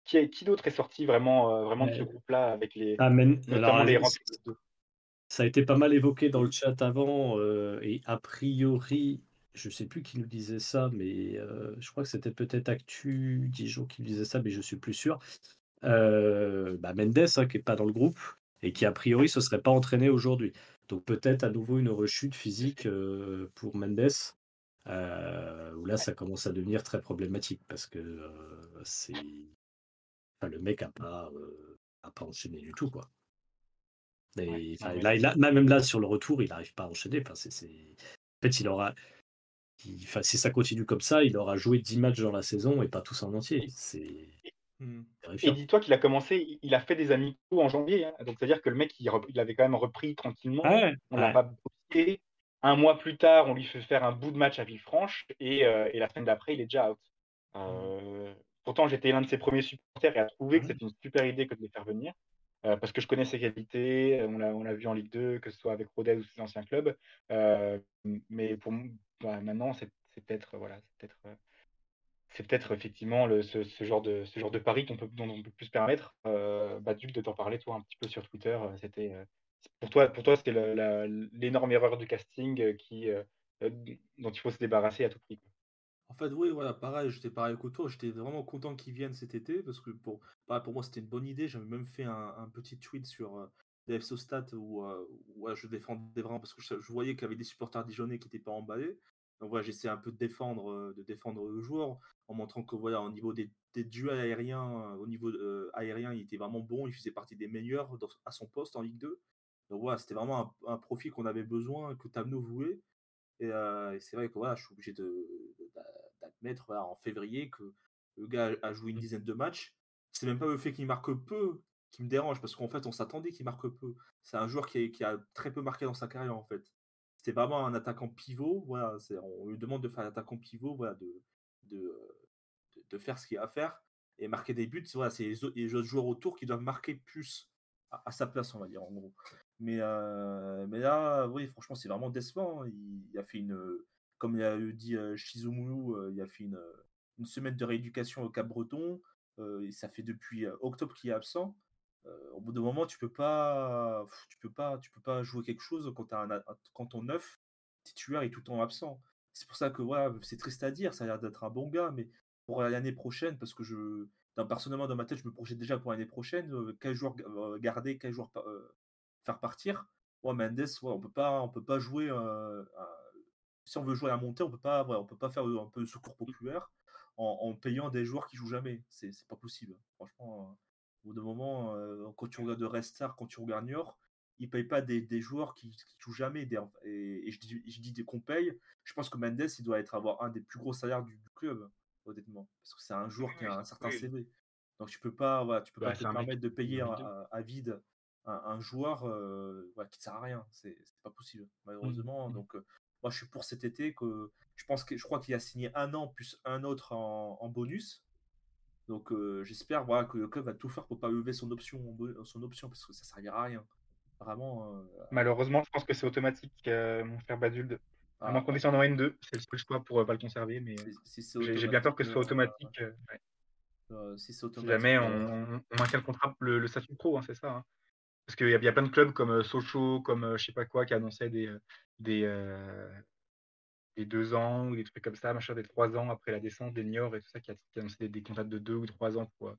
qui, qui d'autre est sorti vraiment, vraiment de ce groupe-là avec les, ah, notamment les Ça a été pas mal évoqué dans le chat avant, et a priori, je sais plus qui nous disait ça, mais je crois que c'était peut-être Actu Dijon qui nous disait ça, mais je suis plus sûr. Bah Mendes, hein, qui n'est pas dans le groupe, et qui a priori se serait pas entraîné aujourd'hui. Donc peut-être à nouveau une rechute physique euh, pour Mendes, euh, où là ça commence à devenir très problématique parce que euh, c'est le mec a pas a pas enchaîné du tout quoi. Et, là, même là sur le retour, il n'arrive pas à enchaîner. Enfin, En fait, il aura, enfin, si ça continue comme ça, il aura joué 10 matchs dans la saison et pas tous en entier. C'est Mmh. Et dis-toi qu'il a commencé, il a fait des amicaux en janvier. Hein. Donc, c'est-à-dire que le mec, il, avait quand même repris tranquillement. on l'a pas boosté. Un mois plus tard, on lui fait faire un bout de match à Villefranche. Et, euh, et la semaine d'après, il est déjà out. Mmh. Euh, pourtant, j'étais l'un de ses premiers supporters et a trouvé que mmh. c'était une super idée que de les faire venir. Euh, parce que je connais ses qualités. On l'a, vu en Ligue 2, que ce soit avec Rodez ou ses anciens clubs. mais pour moi, bah, maintenant, c'est, peut-être. Voilà, c'est peut-être c'est peut-être effectivement ce, genre de, pari qu'on peut, peut plus se permettre. Euh, bah, de t'en parler, toi, un petit peu sur Twitter. Euh, c'était, euh, pour toi, pour toi c'était l'énorme erreur du casting euh, qui, dont il faut se débarrasser à tout prix. En fait, oui, voilà, pareil, j'étais pareil que. J'étais vraiment content qu'ils viennent cet été parce que pour, moi, c'était une bonne idée. J'avais même fait un, petit tweet sur, des FC Stats où, je défendais vraiment parce que je, voyais qu'il y avait des supporters dijonnais qui n'étaient pas emballés. Donc voilà, j'essaie un peu de défendre, de défendre le joueur en montrant que voilà, au niveau des, des duels aériens, au niveau aérien, il était vraiment bon, il faisait partie des meilleurs à son poste en Ligue 2. Donc voilà, c'était vraiment un, profil qu'on avait besoin, que Tamno voulait. Et, et c'est vrai que voilà, je suis obligé d'admettre en février que le gars a joué une dizaine de matchs. C'est même pas le fait qu'il marque peu qui me dérange parce qu'en fait, on s'attendait qu'il marque peu. C'est un joueur qui, qui, a très peu marqué dans sa carrière en fait. C'était vraiment un attaquant pivot. Voilà, on lui demande de faire un attaquant pivot, voilà, de, faire ce qu'il a à faire et marquer des buts. C'est les, autres joueurs autour qui doivent marquer plus à, sa place, on va dire en gros. Mais, euh, là, oui, franchement, c'est vraiment décevant. Il, a fait une, comme il a dit euh, Shizumulu, il a fait une, semaine de rééducation au Cap-Breton. et ça fait depuis octobre qu'il est absent. Au bout d'un moment, tu peux pas, tu peux pas, tu peux pas jouer quelque chose quand, as un, quand ton neuf titulaire est tout le temps absent. C'est pour ça que voilà, c'est triste à dire, ça a l'air d'être un bon gars, mais pour l'année prochaine, parce que je, personnellement dans ma tête, je me projette déjà pour l'année prochaine, quel joueur garder, quel joueur faire partir. Ouais, Mendes, ouais, on peut pas, on peut pas jouer. si on veut jouer à la montée, on peut pas, on peut pas faire un peu de secours populaire en, payant des joueurs qui jouent jamais. C'est pas possible. Franchement, au bout d'un moment, euh, quand tu regardes Restar, quand tu regardes Niort, ils payent pas des, joueurs qui, qui, jouent jamais. et, je dis, je dis qu'on paye. Je pense que Mendes, il doit être avoir un des plus gros salaires du, club, honnêtement, parce que c'est un joueur qui a un certain CV. Donc tu peux pas, voilà, tu peux bah, pas te permettre de payer à, vide un, joueur euh, qui ne sert à rien. C'est pas possible, mmh, malheureusement. Mmh. Donc euh, moi, je suis pour cet été que je pense que je crois qu'il a signé un an plus un autre en, bonus. Donc j'espère voilà, que le club va tout faire pour pas lever son option, son option parce que ça servira à rien. Vraiment. Malheureusement, je pense que c'est automatique, mon cher Badulde. À moins qu'on descende en N2, c'est le seul choix pour pas le conserver, mais j'ai bien peur que ce soit automatique. si, jamais on, maintient le contrat, le, statut pro, hein, c'est ça. Hein. Parce qu'il y, a plein de clubs comme Sochaux, comme je sais pas quoi, qui annonçaient des, des, des deux ans ou des trucs comme ça, machin, des trois ans après la descente, des Niort et tout ça, qui a, annoncé des, des, contrats de deux ou trois ans pour,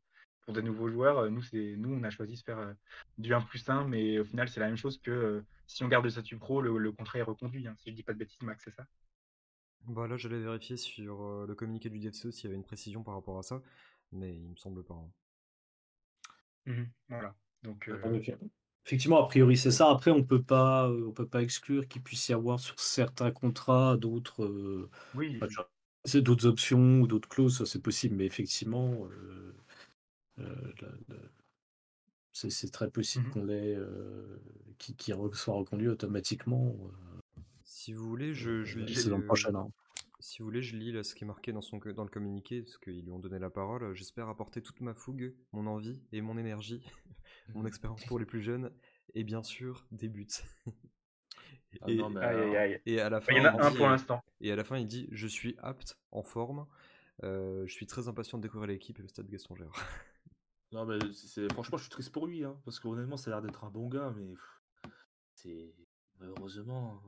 pour des nouveaux joueurs. Nous, c'est, nous, on a choisi de faire euh, du 1 plus 1, mais au final, c'est la même chose que euh, si on garde le statut pro, le, contrat est reconduit. Hein, si je dis pas de bêtises, Max, c'est ça? Bah là, j'allais vérifier sur euh, le communiqué du DFCE s'il y avait une précision par rapport à ça, mais il me semble pas. Hein. Mmh voilà. Donc, Effectivement, a priori, c'est ça. Après, on peut pas, on peut pas exclure qu'il puisse y avoir sur certains contrats d'autres, oui. c'est d'autres options ou d'autres clauses, ça c'est possible, mais effectivement, c'est très possible mmh qu'on l'ait, qui, qui soit reconduit automatiquement. Si vous voulez, je, je hein. Si vous voulez, je lis là, ce qui est marqué dans, son, dans le communiqué, parce qu'ils lui ont donné la parole. J'espère apporter toute ma fougue, mon envie et mon énergie mon expérience pour les plus jeunes, et bien sûr des buts. Ah et, à la fin, il y en a un pour l'instant. Et à la fin, il dit Je suis apte, en forme. Euh, je suis très impatient de découvrir l'équipe et le stade Gaston Non, mais c'est, franchement, je suis triste pour lui, hein, parce qu'honnêtement, ça a l'air d'être un bon gars, mais c'est malheureusement.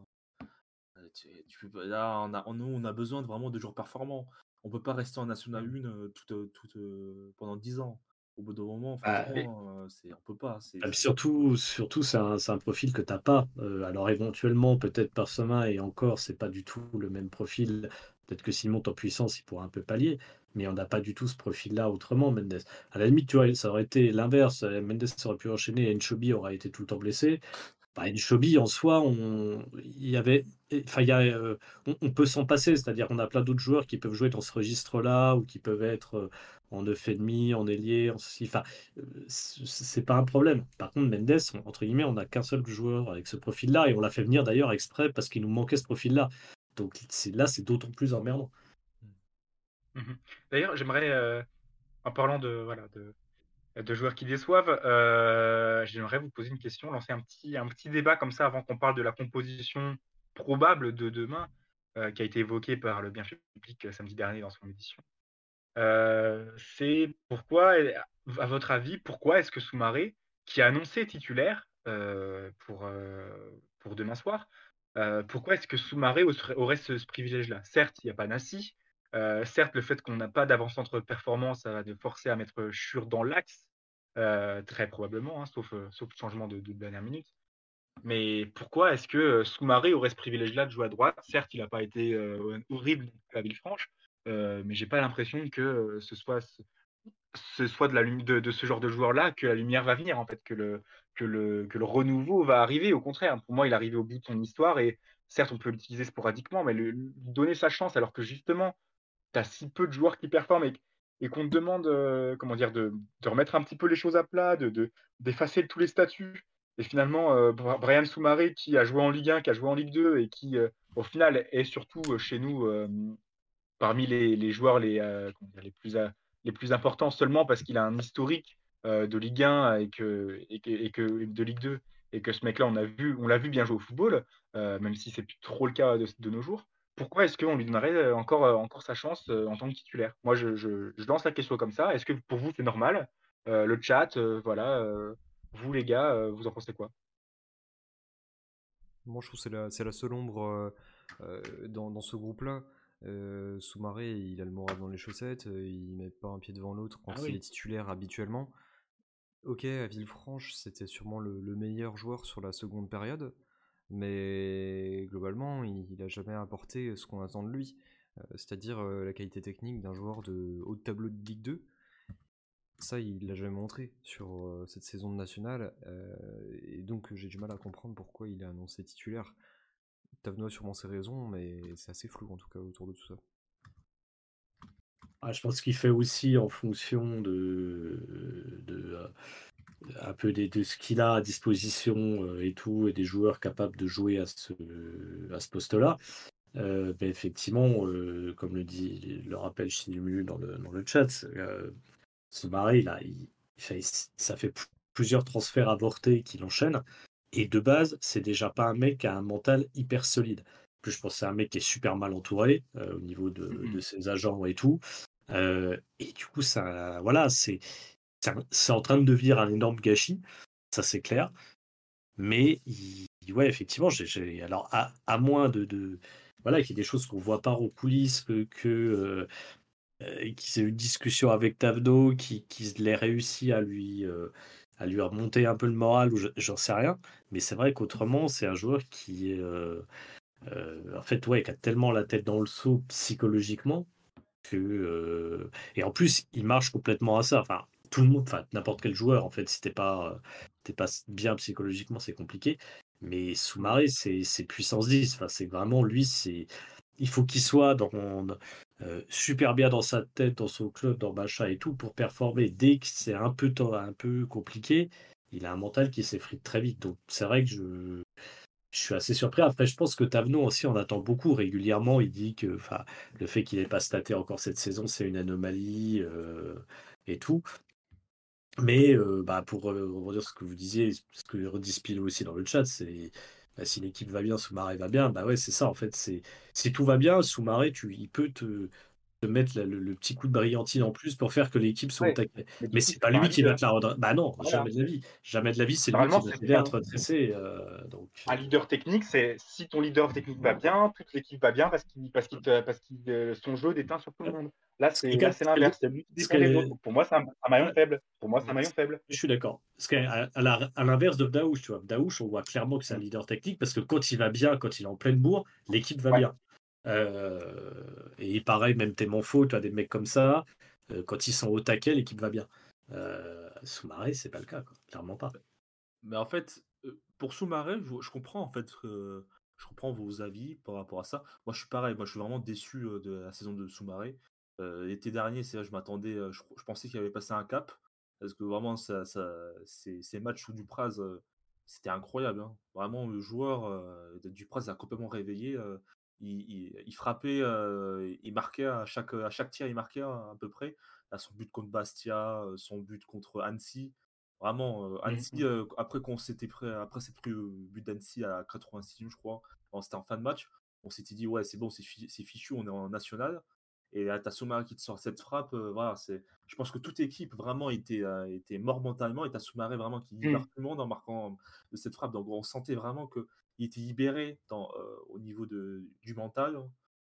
Euh, tu, peux, là, on a, nous, on a besoin de, vraiment de joueurs performants. On peut pas rester en National 1 mmh. euh, tout, tout, pendant 10 ans au bout d'un moment, bah, franchement, c'est, on peut pas. Ah, surtout, surtout c'est un, un, profil que tu n'as pas. alors éventuellement, peut-être Parsema et encore, c'est pas du tout le même profil. Peut-être que s'il monte en puissance, il pourra un peu pallier. Mais on n'a pas du tout ce profil-là autrement, Mendes. À la limite, tu vois, ça aurait été l'inverse. Mendes aurait pu enchaîner et Enchobi aurait été tout le temps blessé. Bah, Enchobi, en soi, on, y avait, y a, on, peut s'en passer. C'est-à-dire qu'on a plein d'autres joueurs qui peuvent jouer dans ce registre-là ou qui peuvent être en 9,5, en ailier, en ceci. Enfin, c'est pas un problème. Par contre, Mendes, entre guillemets, on n'a qu'un seul joueur avec ce profil-là et on l'a fait venir d'ailleurs exprès parce qu'il nous manquait ce profil-là. Donc là, c'est d'autant plus emmerdant. Mmh d'ailleurs, j'aimerais, en parlant de, voilà, de, de joueurs qui déçoivent, j'aimerais vous poser une question, lancer un petit, un petit débat comme ça avant qu'on parle de la composition probable de demain, qui a été évoquée par le bienfait public samedi dernier dans son édition. Euh, c'est pourquoi, à votre avis, pourquoi est-ce que Soumaré, qui a annoncé titulaire euh, pour, euh, pour demain soir, pourquoi est-ce que Soumaré aurait ce, privilège-là? Certes, il n'y a pas Nassi. Certes, le fait qu'on n'a pas d'avance entre performance, ça va de forcer à mettre Chure dans l'axe. très probablement, hein, sauf, changement de, de dernière minute. Mais pourquoi est-ce que Soumaré aurait ce privilège-là de jouer à droite? Certes, il n'a pas été horrible à Villefranche, mais j'ai pas l'impression que ce soit de, ce genre de joueur-là que la lumière va venir, en fait, que le renouveau va arriver. Au contraire, pour moi, il est arrivé au bout de son histoire et certes, on peut l'utiliser sporadiquement, mais lui donner sa chance alors que justement, tu as si peu de joueurs qui performent et, qu'on te demande comment dire, de, de, remettre un petit peu les choses à plat, d'effacer de, tous les statuts et finalement, euh, Brian Soumaré, qui a joué en Ligue 1, qui a joué en Ligue 2 et qui, euh, au final, est surtout euh, chez nous parmi les, joueurs les, plus, importants seulement parce qu'il a un historique de Ligue 1 et que, de Ligue 2 et que ce mec-là, on, a vu, on l'a vu bien jouer au football, même si c'est plus trop le cas de, nos jours. Pourquoi est-ce qu'on lui donnerait encore, encore sa chance en tant que titulaire? Moi, je, je, je, lance la question comme ça. Est-ce que pour vous, c'est normal? Le chat, voilà vous, les gars, vous en pensez quoi? Moi, je trouve que c'est la, la, seule ombre dans, dans, ce groupe-là. Soumaré, il a le moral dans les chaussettes, il met pas un pied devant l'autre quand ah il est titulaire habituellement. Ok, à Villefranche, c'était sûrement le, meilleur joueur sur la seconde période, mais globalement, il, n'a jamais apporté ce qu'on attend de lui, c'est-à-dire la qualité technique d'un joueur de haut tableau de Ligue 2 ça, il l'a jamais montré sur cette saison de nationale, et donc j'ai du mal à comprendre pourquoi il est annoncé titulaire. Tavno a sûrement ses raisons, mais c'est assez flou en tout cas autour de tout ça. Ah, je pense qu'il fait aussi en fonction de, de un peu de, ce qu'il a à disposition et tout, et des joueurs capables de jouer à ce, à ce poste-là. Ben, effectivement, comme le dit, le rappelle Chinimu dans le, dans le chat, il, il, fait, ça fait plusieurs transferts avortés qu'il enchaîne. Et de base, c'est déjà pas un mec qui a un mental hyper solide. En plus, je pense que c'est un mec qui est super mal entouré euh, au niveau de, de, ses agents et tout. Euh, et du coup, ça, voilà, c'est, c'est en train de devenir un énorme gâchis, ça c'est clair. Mais ouais, effectivement, j'ai, alors à, à moins de, voilà, qu'il y ait des choses qu'on voit pas aux coulisses, que, que euh, euh, qui s'est eu une discussion avec Tavno, qui, qui l'ait réussi à lui, euh, à lui remonter un peu le moral, ou j'en sais rien. Mais c'est vrai qu'autrement, c'est un joueur qui, euh, en fait, ouais, qui a tellement la tête dans le seau psychologiquement que, et en plus, il marche complètement à ça. Enfin, tout le monde, enfin, n'importe quel joueur, en fait, si t'es pas, t'es pas bien psychologiquement, c'est compliqué. Mais Soumaré, c'est puissance 10. Enfin, c'est vraiment lui, c'est il faut qu'il soit dans, euh, super bien dans sa tête, dans son club, dans machin et tout, pour performer. Dès que c'est un peu, un peu compliqué, il a un mental qui s'effrite très vite. Donc c'est vrai que je, je suis assez surpris. Après, je pense que Tavenon aussi, on attend beaucoup régulièrement. Il dit que le fait qu'il n'ait pas staté encore cette saison, c'est une anomalie euh, et tout. Mais bah, pour redire ce que vous disiez, ce que redit Spilo aussi dans le chat, c'est bah, si l'équipe va bien, Soumaré va bien, bah ouais, c'est ça en fait. C'est si tout va bien, Soumaré, tu, il peut te, te mettre le, petit coup de brillantine en plus pour faire que l'équipe soit ouais, Mais, c'est pas lui qui va te la redresser. Bah non, jamais de la vie. Jamais de la vie, c'est lui qui va être redressé. Euh, donc... Un leader technique, c'est si ton leader technique va bien, toute l'équipe va bien parce qu'il parce qu'il parce qu'il euh, son jeu déteint sur tout le monde. Là, c'est l'inverse. Pour moi, c'est un, maillon faible. Pour moi, c'est un maillon faible. Je suis d'accord. Parce qu'à à, l'inverse de Daouche, tu vois, Daouche, on voit clairement que c'est un mm. leader technique parce que quand il va bien, quand il est en pleine bourre, l'équipe va bien. Euh, et pareil, même Témonfo, tu as des mecs comme ça, euh, quand ils sont au taquet, l'équipe va bien. Euh, Soumaré, c'est pas le cas, clairement pas. Mais en fait, pour Soumaré, je, je, comprends en fait je comprends vos avis par rapport à ça. Moi, je suis pareil. Moi, je suis vraiment déçu de la saison de Soumaré. Euh, L'été dernier, je m'attendais, je, pensais qu'il avait passé un cap. Parce que vraiment, ça, ça, ces, ces, matchs sous Dupraz, c'était incroyable. Hein. Vraiment, le joueur euh, Dupraz a complètement réveillé. Il, il, frappait, il marquait à chaque, à chaque tir, il marquait à, peu près. Là, son but contre Bastia, son but contre Annecy. Vraiment, mmh Annecy, après qu'on s'était prêt, après pris le but d'Annecy à 86, je crois, c'était en fin de match, on s'était dit, ouais, c'est bon, c'est fichu, on est en national. Et là, t'as Soumare qui te sort cette frappe. voilà, c'est. Je pense que toute équipe vraiment était, était mort mentalement. Et t'as Soumaré vraiment qui libère mmh. tout le monde en marquant de cette frappe. Donc on sentait vraiment qu'il était libéré dans, au niveau de, du mental.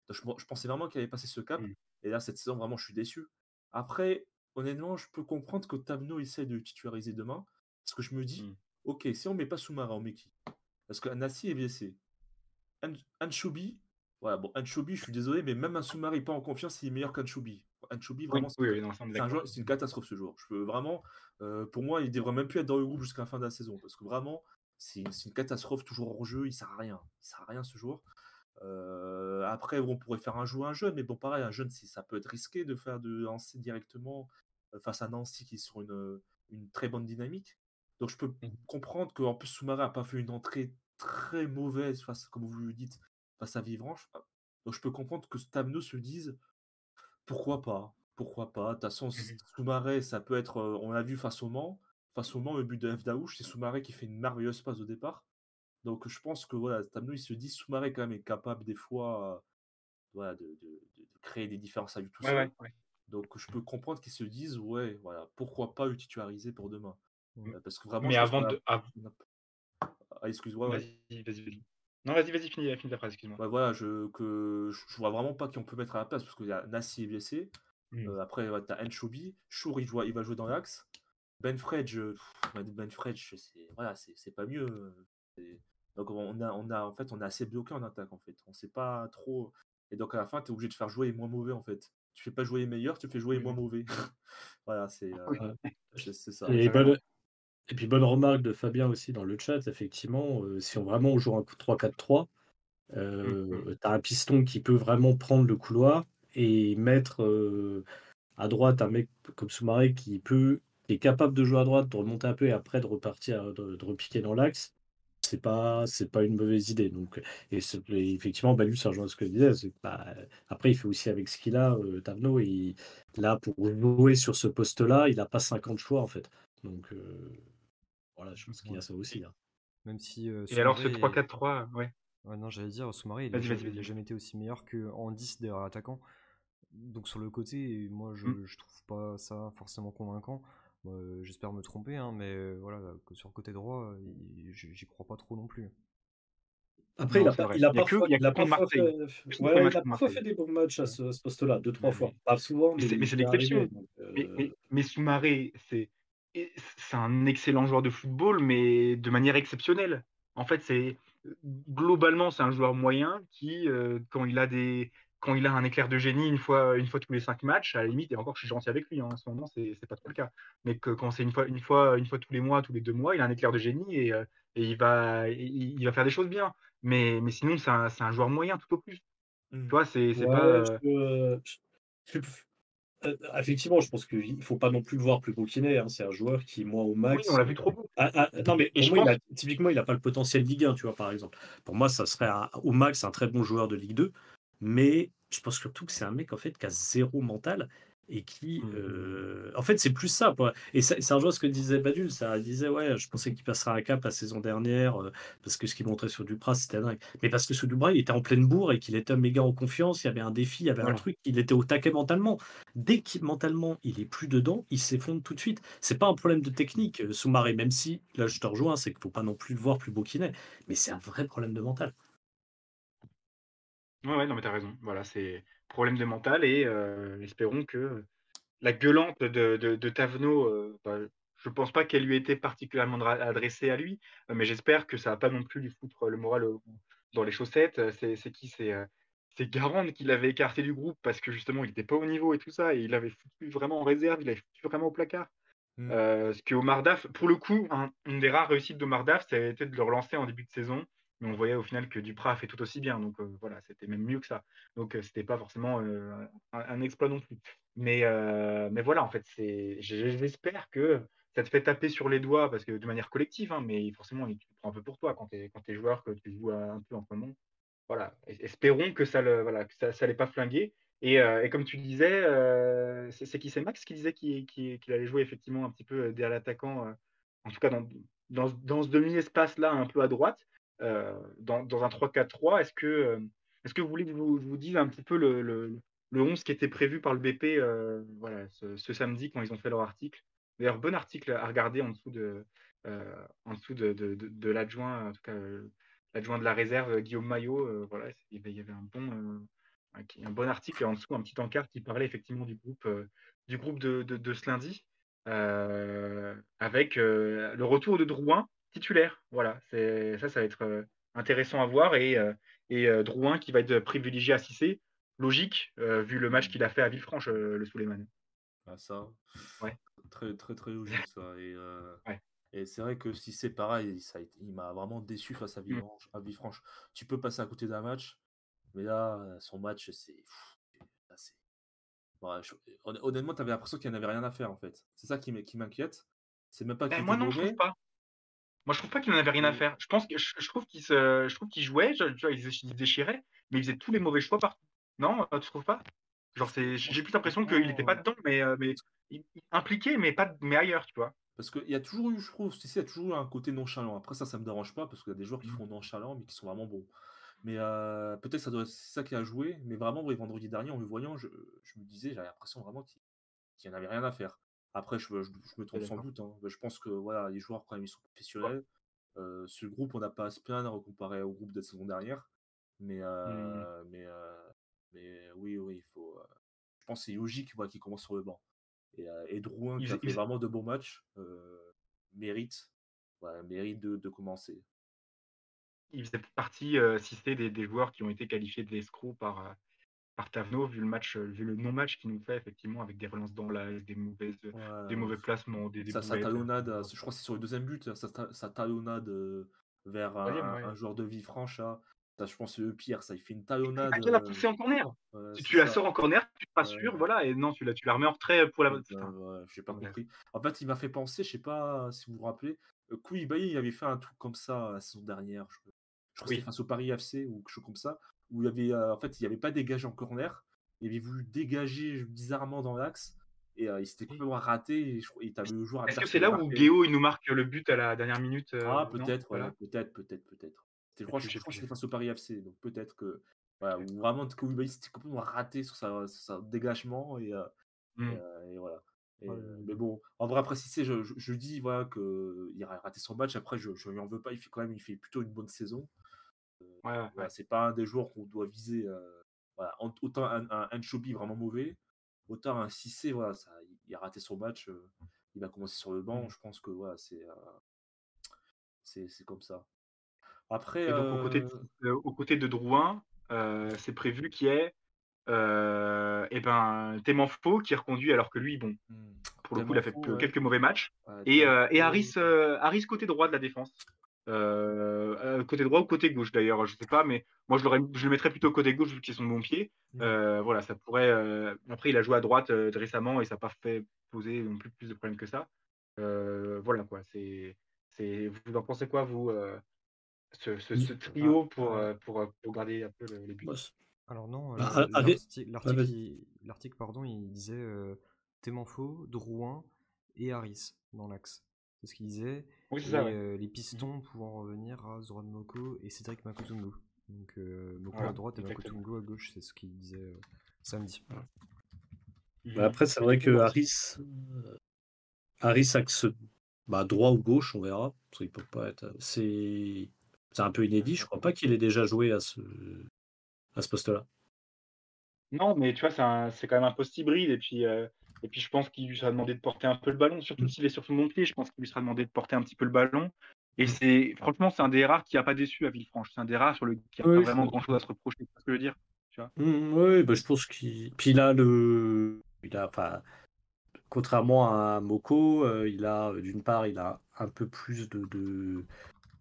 je, pensais vraiment qu'il avait passé ce cap. Mmh. Et là, cette saison, vraiment, je suis déçu. Après, honnêtement, je peux comprendre que Tamno essaie de titulariser demain. Parce que je me dis, Mmh. ok, si on met pas Soumara, on met qui Parce que Nassi est blessé. An- Anchobi, voilà, bon, Anchobi, je suis désolé, mais même un Soumari pas en confiance, il est meilleur qu'Anchobi. Anchobi, Oui, vraiment, c'est oui, oui, un une catastrophe ce joueur. Je peux vraiment, euh, pour moi, il devrait même plus être dans le groupe jusqu'à la fin de la saison. Parce que vraiment, c'est une catastrophe, toujours hors jeu, il sert à rien. Il sert à rien ce joueur. Euh, après, on pourrait faire un jeu un jeune, mais bon, pareil, un jeune, ça peut être risqué de faire de lancer directement euh, face à Nancy qui est sur une, une très bonne dynamique. Donc je peux Mmh. comprendre qu'en plus Soumara n'a pas fait une entrée très mauvaise face, comme vous le dites, face à Vivranche. Donc je peux comprendre que Stamno se dise pourquoi pas, pourquoi pas. De toute façon, Soumaré, ça peut être, euh, on l'a vu face au Mans, face au Mans, le but de F Daouche, c'est Soumaré qui fait une merveilleuse passe au départ. Donc je pense que voilà, Stamno, il se dit Soumaré quand même est capable des fois euh, voilà, de, de- de- de créer des différences à lui tout Ouais, seul. ouais, ouais. Donc je peux comprendre qu'ils se disent ouais, voilà, pourquoi pas le titulariser pour demain. Mmh. Euh, parce que vraiment, Mais avant de. a- Ah, excuse-moi. Vas-y, vas-y, vas-y. Non, vas-y, vas-y, finis, finis ta phrase, excuse-moi. Ouais, voilà, je, que, je vois vraiment pas qui on peut mettre à la place parce qu'il y a Nassi est blessé. Mmh. Euh, après, ouais, t'as Enchobi. Chour, il, joue- il va jouer dans l'axe. Ben Fredge, euh, Ben Fredge, c'est voilà, c'est c'est pas mieux. euh, Donc on a, on a en fait on est assez bloqué en attaque en fait. On sait pas trop. Et donc à la fin, tu es obligé de faire jouer les moins mauvais en fait. Tu fais pas jouer les meilleurs, tu fais jouer les moins mauvais. voilà, c'est euh, c'est- c'est ça. Et, bonne- et puis bonne remarque de Fabien aussi dans le chat, effectivement, euh, si on vraiment on joue un 3-4-3, euh, tu as un piston qui peut vraiment prendre le couloir et mettre euh, à droite un mec comme Soumaré qui peut, qui est capable de jouer à droite, de remonter un peu et après de repartir, de, de repiquer dans l'axe. C'est pas, c'est pas une mauvaise idée. Donc, et, effectivement, Balus, ça rejoint ce que je disais. c'est que, bah, après, il fait aussi avec ce qu'il a, euh, Tavno. Et là, pour jouer sur ce poste-là, il n'a pas 50 choix en fait. Donc, euh, voilà, je pense qu'il y a ça aussi. hein. Même si. euh, Et alors, ce Soumaré est- 3-4-3, ouais. Ouais, non, j'allais dire, Soumaré, il a Vas-y, jamais, été aussi meilleur qu'en 10 derrière l'attaquant. Donc sur le côté, moi je, Mm. je trouve pas ça forcément convaincant. Euh, J'espère me tromper, hein, mais euh, voilà, sur le côté droit, j'y crois pas trop non plus. Après, Non, il a, pas- vrai. il a Il y a que- parfois, il a fait, ouais, il a parfois des bons matchs à ce, ce poste-là, deux, trois Ouais, fois. mais- Pas souvent, Mais mais, c'est l'exception. Mais, euh, mais, mais Soumaré, c'est un excellent joueur de football, mais de manière exceptionnelle. En fait, c'est globalement, c'est un joueur moyen qui, euh, quand il a des, quand il a un éclair de génie une fois, une fois tous les cinq matchs, à la limite, et encore, je suis gentil avec lui. hein, en ce moment, c'est c'est pas trop le cas. Mais que quand c'est une fois, une fois, une fois tous les mois, tous les deux mois, il a un éclair de génie et, euh, et il va, il, il va faire des choses bien. Mais, mais sinon, c'est un, un joueur moyen tout au plus. Mm. Tu vois, c'est ouais, pas. je euh, euh, je- je- effectivement, je pense qu'il faut pas non plus le voir plus beau qu'il est. hein. C'est un joueur qui, moi, au Oui, max. on l'a vu trop beau. Ah, ah, non, mais pour il a- typiquement, il n'a pas le potentiel Ligue 1, tu vois, par exemple. Pour moi, ça serait un- au max un très bon joueur de Ligue 2. Mais je pense surtout que c'est un mec, en fait, qui a zéro mental et qui. Mmh. euh, En fait, c'est plus ça. quoi. Et ça, ça rejoint ce que disait Badul. Ça il disait, ouais, je pensais qu'il passerait un cap la saison dernière euh, parce que ce qu'il montrait sur Duprat, c'était dingue. Mais parce que sur Duprat, il était en pleine bourre et qu'il était méga en confiance. Il y avait un défi, il y avait un truc. Il était au taquet mentalement. Dès qu'il mentalement, il est plus dedans, il s'effondre tout de suite. C'est pas un problème de technique, euh, Soumaré, même si, là, je te rejoins, c'est qu'il faut pas non plus le voir plus beau qu'il est. Mais c'est un vrai problème de mental. Ouais, ouais, non, mais t'as raison. Voilà, c'est problème de mental et euh, espérons que la gueulante de, de, de Tavenot, euh, bah, je pense pas qu'elle lui ait été particulièrement adressée à lui, euh, mais j'espère que ça va pas non plus lui foutre le moral au- dans les chaussettes. Euh, C'est qui? C'est euh, c'est Garande qui l'avait écarté du groupe parce que justement il n'était pas au niveau et tout ça, et il avait foutu vraiment en réserve, il avait foutu vraiment au placard. Mm. Euh, ce que Omar Daf, pour le coup, hein, une des rares réussites d'Omar Daf, ça a été de le relancer en début de saison. Mais on voyait au final que Duprat a fait tout aussi bien. Donc euh, voilà, c'était même mieux que ça. Donc euh, c'était pas forcément euh, un, exploit non plus. Mais, euh, mais voilà, en fait, j'espère que ça te fait taper sur les doigts parce que de manière collective, hein, mais forcément, tu te prends un peu pour toi quand tu es, quand joueur, que tu joues un peu en ce. Voilà, Es- espérons que ça le, voilà, ça, ça pas flingué. Et, et comme tu disais, c'est qui c'est Max qui disait qu'il allait jouer effectivement un petit peu derrière l'attaquant, en tout cas dans, dans, dans ce demi-espace-là, un peu à droite, dans, dans un 3-4-3. Est-ce que, euh, est-ce que vous voulez que je vous, vous dise un petit peu le, le, le 11 qui était prévu par le BP euh, voilà, ce, samedi quand ils ont fait leur article? D'ailleurs, bon article à regarder en dessous de, euh, en de, de, l'adjoint, en tout cas euh, l'adjoint de la réserve, Guillaume Maillot. euh, voilà, il y avait- un bon, euh, un bon article en dessous, un petit encart qui parlait effectivement du groupe, du groupe de, de, ce lundi, avec le retour de Drouin titulaire. Voilà, c'est ça, ça va être intéressant à voir et, et Drouin qui va être privilégié à Cissé, logique vu le match qu'il a fait à Villefranche, le Souleymane. Ah, ça, ouais. très très très logique ça. Et, et c'est vrai que si c'est pareil, ça il m'a vraiment déçu face à mmh. Villefranche. Tu peux passer à côté d'un match, mais là, son match, c'est. honnêtement, tu avais l'impression qu'il n'y avait rien à faire en fait. C'est ça qui m'inquiète. C'est même pas ben, moi non, je trouve pas. Moi, je trouve pas qu'il n'en avait rien à faire. Je pense que je, trouve qu'il se, je trouve qu'il jouait, je, vois, il, déchirait, mais il faisait tous les mauvais choix partout. Non, tu trouves pas? Genre, c'est, j'ai plus l'impression qu'il n'était pas dedans, mais, mais impliqué, mais pas, mais ailleurs, tu vois. Parce qu'il y a toujours eu, je trouve, il y a toujours eu un côté nonchalant. Après, ça, ça me dérange pas parce qu'il y a des joueurs qui mmh. font nonchalant, mais qui sont vraiment bons. Mais peut-être ça doit c'est ça qui a joué. Mais vraiment, vendredi dernier, en le voyant, je, me disais, j'avais l'impression vraiment qu'il n'y en avait rien à faire. Après, je, me trompe sans doute. Hein. Je pense que voilà, les joueurs, quand même, ils sont professionnels. ce groupe, on n'a pas à se plaindre comparé au groupe de la saison dernière. Mais, mmh. mais, mais oui, oui, il faut. je pense que c'est logique voilà, qu'il commence sur le banc. Et, Drouin, qui a fait vraiment de bons matchs, mérite, mérite de, de commencer il faisait partie, si c'est des, joueurs qui ont été qualifiés de l'escroc par, par Tavenot, vu le match, vu le non-match qu'il nous fait, effectivement, avec des relances dans l'aise, des, mauvaises, des mauvais placements. Des, des sa, talonnade, je crois que c'est sur le deuxième but, sa, talonnade vers un, joueur de vie franche. Ça, je pense c'est le pire, ça. Il fait une talonnade. Tu l'as poussé en corner. si tu la sors en corner, tu te rassures, voilà, et non, tu la, tu la remets en retrait pour la. j'ai pas compris. En fait, il m'a fait penser, je sais pas si vous vous rappelez, Koulibaly, il avait fait un truc comme ça la saison dernière. Je je crois que face au Paris FC ou quelque chose comme ça, où il y avait, euh, en fait, il n'y avait pas dégagé en corner, il avait voulu dégager bizarrement dans l'axe, et euh, il s'était complètement raté, et, avait le joueur Est-ce que c'est là où Guéo il nous marque le but à la dernière minute euh, Ah, peut-être, voilà. peut-être, peut-être, peut-être. Je crois, je, que c'était face au Paris FC, donc peut-être que. Voilà, où vraiment Koulibaly s'était complètement raté sur sa, sur dégagement, et, mmh. et, voilà. mais bon, en vrai, après, si je, je, je, dis voilà, qu'il a raté son match. Après, je ne lui en veux pas. Il fait quand même il fait plutôt une bonne saison. C'est pas un des joueurs qu'on doit viser. voilà. Autant un, un vraiment mauvais, autant un Cissé, voilà, ça, il a raté son match, il va commencer sur le banc. Mmh. Je pense que voilà, c'est c'est comme ça. Après, donc, au, côté de, au, côté de, Drouin, c'est prévu qu'il y ait euh, et ben Témanfo qui est reconduit alors que lui, bon, mmh. pour le coup, il a fait quelques mauvais matchs. et, et Harris, Harris côté droit de la défense. Euh, euh, côté droit ou côté gauche d'ailleurs, je sais pas, mais moi je, je le mettrais plutôt côté gauche vu qu'il est son bon pied. Mmh. Euh, voilà, ça pourrait. Après, il a joué à droite récemment et ça n'a pas fait poser non plus plus de problèmes que ça. voilà quoi. C'est, c'est. Vous en pensez quoi vous ce, ce, ce, trio pour, pour, pour, garder un peu les buts Alors non, bah, l'article, pardon, il disait Témanfo, Drouin et Harris dans l'axe. C'est ce qu'il disait. Oui, euh, les pistons pouvant revenir à Zoran Moko et Cédric Makutungu. Donc euh, Moko à droite et Makutungu à gauche, c'est ce qu'il disait euh, samedi. Bah, après, c'est vrai que Harris, Harris axe bah, droit ou gauche, on verra. Parce peut pas être. C'est un peu inédit. Je crois pas qu'il ait déjà joué à ce, à ce poste-là. Non, mais tu vois, c'est quand même un poste hybride. Et puis, et puis je pense qu'il lui sera demandé de porter un peu le ballon, surtout s'il est sur son bon pied. Je pense qu'il lui sera demandé de porter un petit peu le ballon. Et c'est franchement, c'est un des rares qui n'a pas déçu à Villefranche. C'est un des rares sur le qui n'a pas vraiment grand chose à se reprocher. C'est ce que je veux dire. Mmh, oui, bah, je pense qu'il. Puis il a le. Il a, enfin, contrairement à Moko, euh, il a d'une part, il a un peu plus de,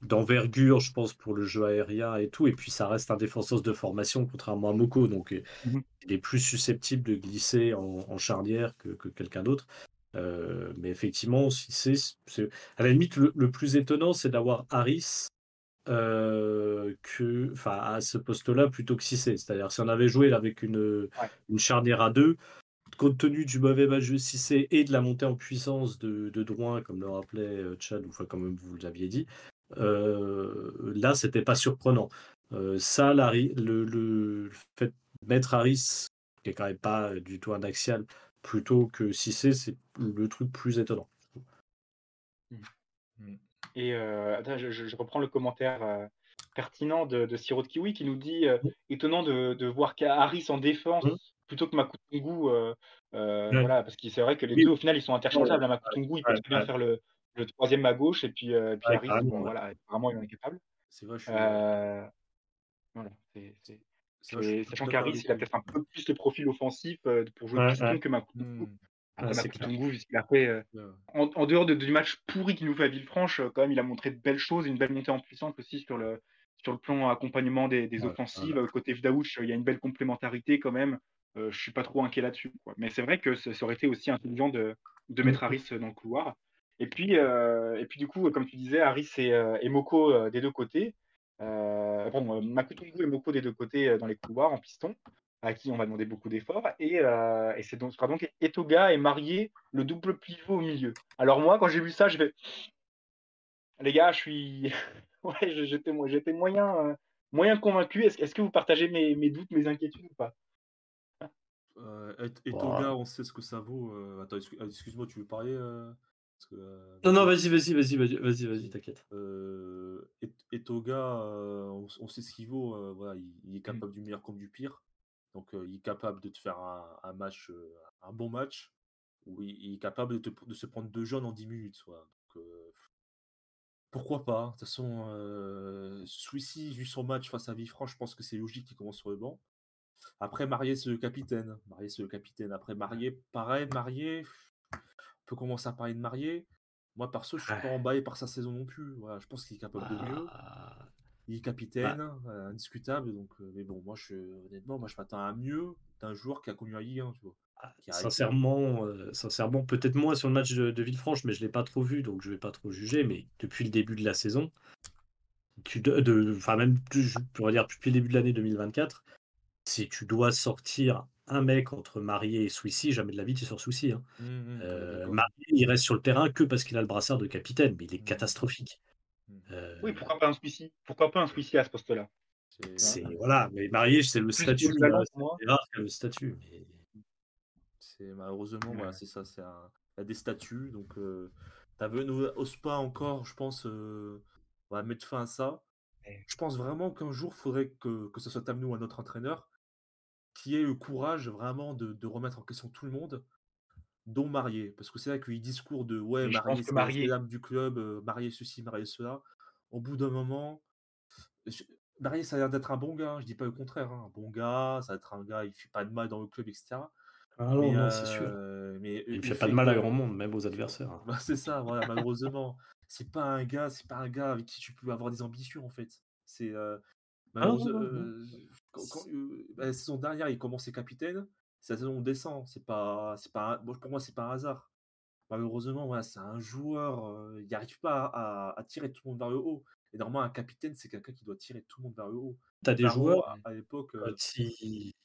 d'envergure, je pense, pour le jeu aérien et tout. Et puis, ça reste un défenseur de formation, contrairement à Moko. Donc, euh, mmh il est plus susceptible de glisser en, charnière que, quelqu'un d'autre. Euh, mais effectivement, si c'est, à la limite, le, plus étonnant, c'est d'avoir Harris euh, que, à ce poste-là plutôt que Cissé. C'est-à-dire, si on avait joué avec une, une charnière à deux, compte tenu du mauvais match de Cissé et de la montée en puissance de, de Drouin, comme le rappelait Chad, ou enfin, comme vous l'aviez dit, là, c'était pas surprenant. Euh, ça, le, le, fait de mettre Harris, qui est quand même pas du tout un axial, plutôt que si c'est, c'est le truc plus étonnant. Mmh. Mmh. Et euh, attends, je, reprends le commentaire pertinent de, de Siro de Kiwi qui nous dit étonnant de, de voir Harris en défense mmh. plutôt que Makutungu. Voilà, parce que c'est vrai que les deux, au final, ils sont interchangeables. Ouais, Makutungu, il peut très bien faire le, le, troisième à gauche, et puis, puis Harris, bon, voilà, vraiment, il en est capable. C'est vrai, je suis. voilà, c'est. Sachant qu'Harris, il a peut-être un peu plus le profil offensif pour jouer ouais, piston que Makutungu. Mmh. Ah, après, en, dehors de, du match pourri qu'il nous fait à Villefranche, quand même, il a montré de belles choses, une belle montée en puissance aussi sur le, sur le plan accompagnement des, des offensives. Côté Vdaouch, il y a une belle complémentarité quand même. Euh, je suis pas trop inquiet là-dessus. Mais c'est vrai que ça, aurait été aussi intelligent de, de mettre Harris dans le couloir. Et puis, euh, et puis du coup, comme tu disais, Harris et, et Moko des deux côtés. Euh, bon, Makutungu et Moko des deux côtés dans les couloirs en piston à qui on va demander beaucoup d'efforts. Et, euh, et c'est donc, sera donc Etoga et Marié, le double pivot au milieu. Alors moi, quand j'ai vu ça, je vais... Les gars, je suis... ouais, j'étais, j'étais moyen, euh, moyen convaincu. Est-ce, est que vous partagez mes, mes, doutes, mes inquiétudes ou pas? Euh, Etoga, on sait ce que ça vaut. Euh, attends, excuse-moi, tu veux parler que, Non, non, vas-y, vas-y, vas-y, vas-y, vas-y, t'inquiète. Etoga, on, on, sait ce qu'il vaut. voilà, il, il, est capable du meilleur comme du pire. Donc, il est capable de te faire un, match, un bon match, ou il, est capable de, de, se prendre deux jeunes en 10 minutes. Donc, pourquoi pas De toute façon, euh, vu son match face à Villefranche, je pense que c'est logique qu'il commence sur le banc. Après, Marié, c'est le capitaine. Marié, c'est le capitaine. Après, Marié, pareil, Marié, peut commencer à parler de Marié. Moi, perso, je suis pas emballé par sa saison non plus. Voilà, je pense qu'il est capable de mieux. Ah. Il est capitaine, bah euh, indiscutable. Donc, euh, mais bon, moi, je, honnêtement, moi, je m'attends à mieux d'un joueur qui a connu la Ligue 1, tu vois. Ah, sincèrement, euh, sincèrement, peut-être moins sur le match de, Villefranche, mais je l'ai pas trop vu, donc je vais pas trop juger. Mais depuis le début de la saison, tu de, enfin même, je pourrais dire depuis le début de l'année 2024, si tu dois sortir un mec entre Marié et Swissy, jamais de la vie tu sors Swissy. Hein. Mmh, mmh, Marié, il reste sur le terrain que parce qu'il a le brassard de capitaine, mais il est mmh. catastrophique. Euh, oui, pourquoi pas un Swissy? Pourquoi pas un Swissy à ce poste-là? C'est voilà, mais marié, c'est le statut. C'est rare le statut. C'est malheureusement voilà, c'est ça, c'est un... il y a des statuts, donc euh, au spa encore, je pense, euh, on va mettre fin à ça. Je pense vraiment qu'un jour, il faudrait que, que ce soit Tamnou ou un autre entraîneur qui ait le courage vraiment de, de remettre en question tout le monde dont Marié. Parce que c'est vrai qu'il discours de ouais, Marié, c'est marié. l'âme du club, euh, Marié ceci, Marié cela. Au bout d'un moment, Marié, ça a l'air d'être un bon gars, hein, je dis pas le contraire. Hein. Un bon gars, ça va être un gars, il fait pas de mal dans le club, etc. Ah non, non c'est sûr. Euh, mais, il fait pas de mal à grand monde, même aux adversaires. Bah, c'est ça, voilà, malheureusement. c'est pas un gars, c'est pas un gars avec qui tu peux avoir des ambitions en fait. C'est euh, ah bah, la saison dernière, il commençait capitaine la saison on descend. C'est pas, c'est pas, pour moi, c'est pas un hasard. Malheureusement, voilà, c'est un joueur, il n'arrive pas à, tirer tout le monde vers le haut. Et normalement, un capitaine, c'est quelqu'un qui doit tirer tout le monde vers le haut. Tu as des joueurs à, l'époque. si...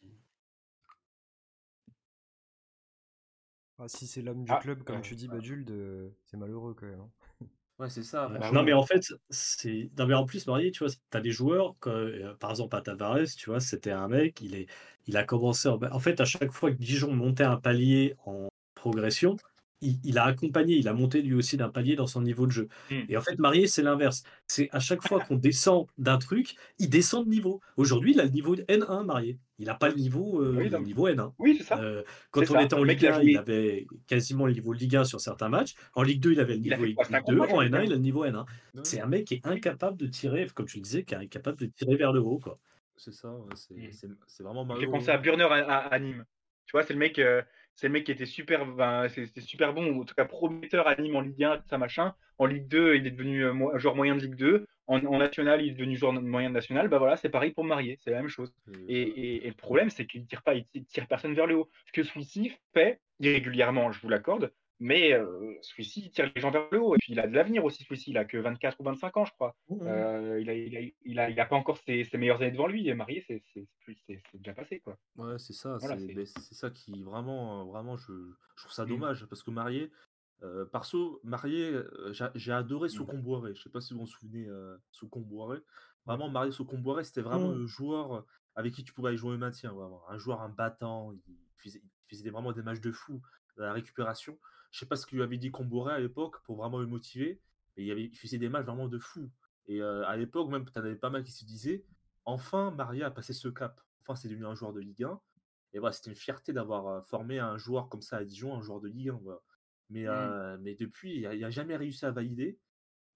Ah, si c'est l'homme du ah, club, comme tu dis, Badulde, c'est malheureux quand même. Hein. Ouais, c'est ça. Bah non, mais en fait, c'est. Non, mais en plus, Marié, tu vois, tu as des joueurs, euh, par exemple, à Tavares, tu vois, c'était un mec, il, est... il a commencé. En... fait, à chaque fois que Dijon montait un palier en progression, il, a accompagné, il a monté lui aussi d'un palier dans son niveau de jeu. Mmh. Et en fait, Marié, c'est l'inverse. C'est à chaque fois qu'on descend d'un truc, il descend de niveau. Aujourd'hui, il a le niveau N1, Marié. Il n'a pas le niveau, euh, le niveau N1. Oui, c'est ça. Euh, quand on était en Ligue 1, il avait quasiment le niveau Ligue 1 sur certains matchs. En Ligue 2, il avait le niveau Ligue 2. En N1, il a le niveau N1. C'est un mec qui est incapable de tirer, comme tu le disais, qui est incapable de tirer vers le haut. C'est ça, mmh. c'est vraiment mal. J'ai pensé à Burner à, Nîmes. Tu vois, c'est le mec. Euh, c'est le mec qui était super, ben, c'était super bon, ou en tout cas prometteur à Nîmes en Ligue 1, tout ça machin. En Ligue 2, il est devenu euh, joueur moyen de Ligue 2. En, national, il est devenu joueur moyen de national. Bah voilà, c'est pareil pour Marié, c'est la même chose. Et, le problème, c'est qu'il tire pas, il tire personne vers le haut. Ce que celui-ci fait irrégulièrement, je vous l'accorde, mais euh, celui-ci, il tire les gens vers le haut. Et puis, il a de l'avenir aussi, celui-ci. Il a que 24 ou 25 ans, je crois. Mmh, mmh. Euh, il, a, il, a, il, a, il, a, pas encore ses, ses, meilleures années devant lui. Et marié, c'est déjà passé. Quoi. Ouais, c'est ça. c'est ça qui, vraiment, vraiment je, je trouve ça mmh. dommage. Parce que marié, euh, perso, marié, euh, j'ai adoré Socomboiré. Je sais pas si vous vous souvenez, euh, Socomboiré. Vraiment, marié Socomboiré, c'était vraiment le joueur avec qui tu pouvais aller jouer au maintien. Vraiment. Un joueur, un battant. Il faisait, il faisait vraiment des matchs de fou. La récupération. Je sais pas ce que lui avait dit Comboré à l'époque pour vraiment le motiver. Mais il, avait, il faisait des matchs vraiment de fou. Et à l'époque, même, tu en avais pas mal qui se disaient enfin, Maria a passé ce cap. Enfin, c'est devenu un joueur de Ligue 1. Et voilà, c'était une fierté d'avoir formé un joueur comme ça à Dijon, un joueur de Ligue 1. Mais, mmh. mais depuis, il n'a jamais réussi à valider.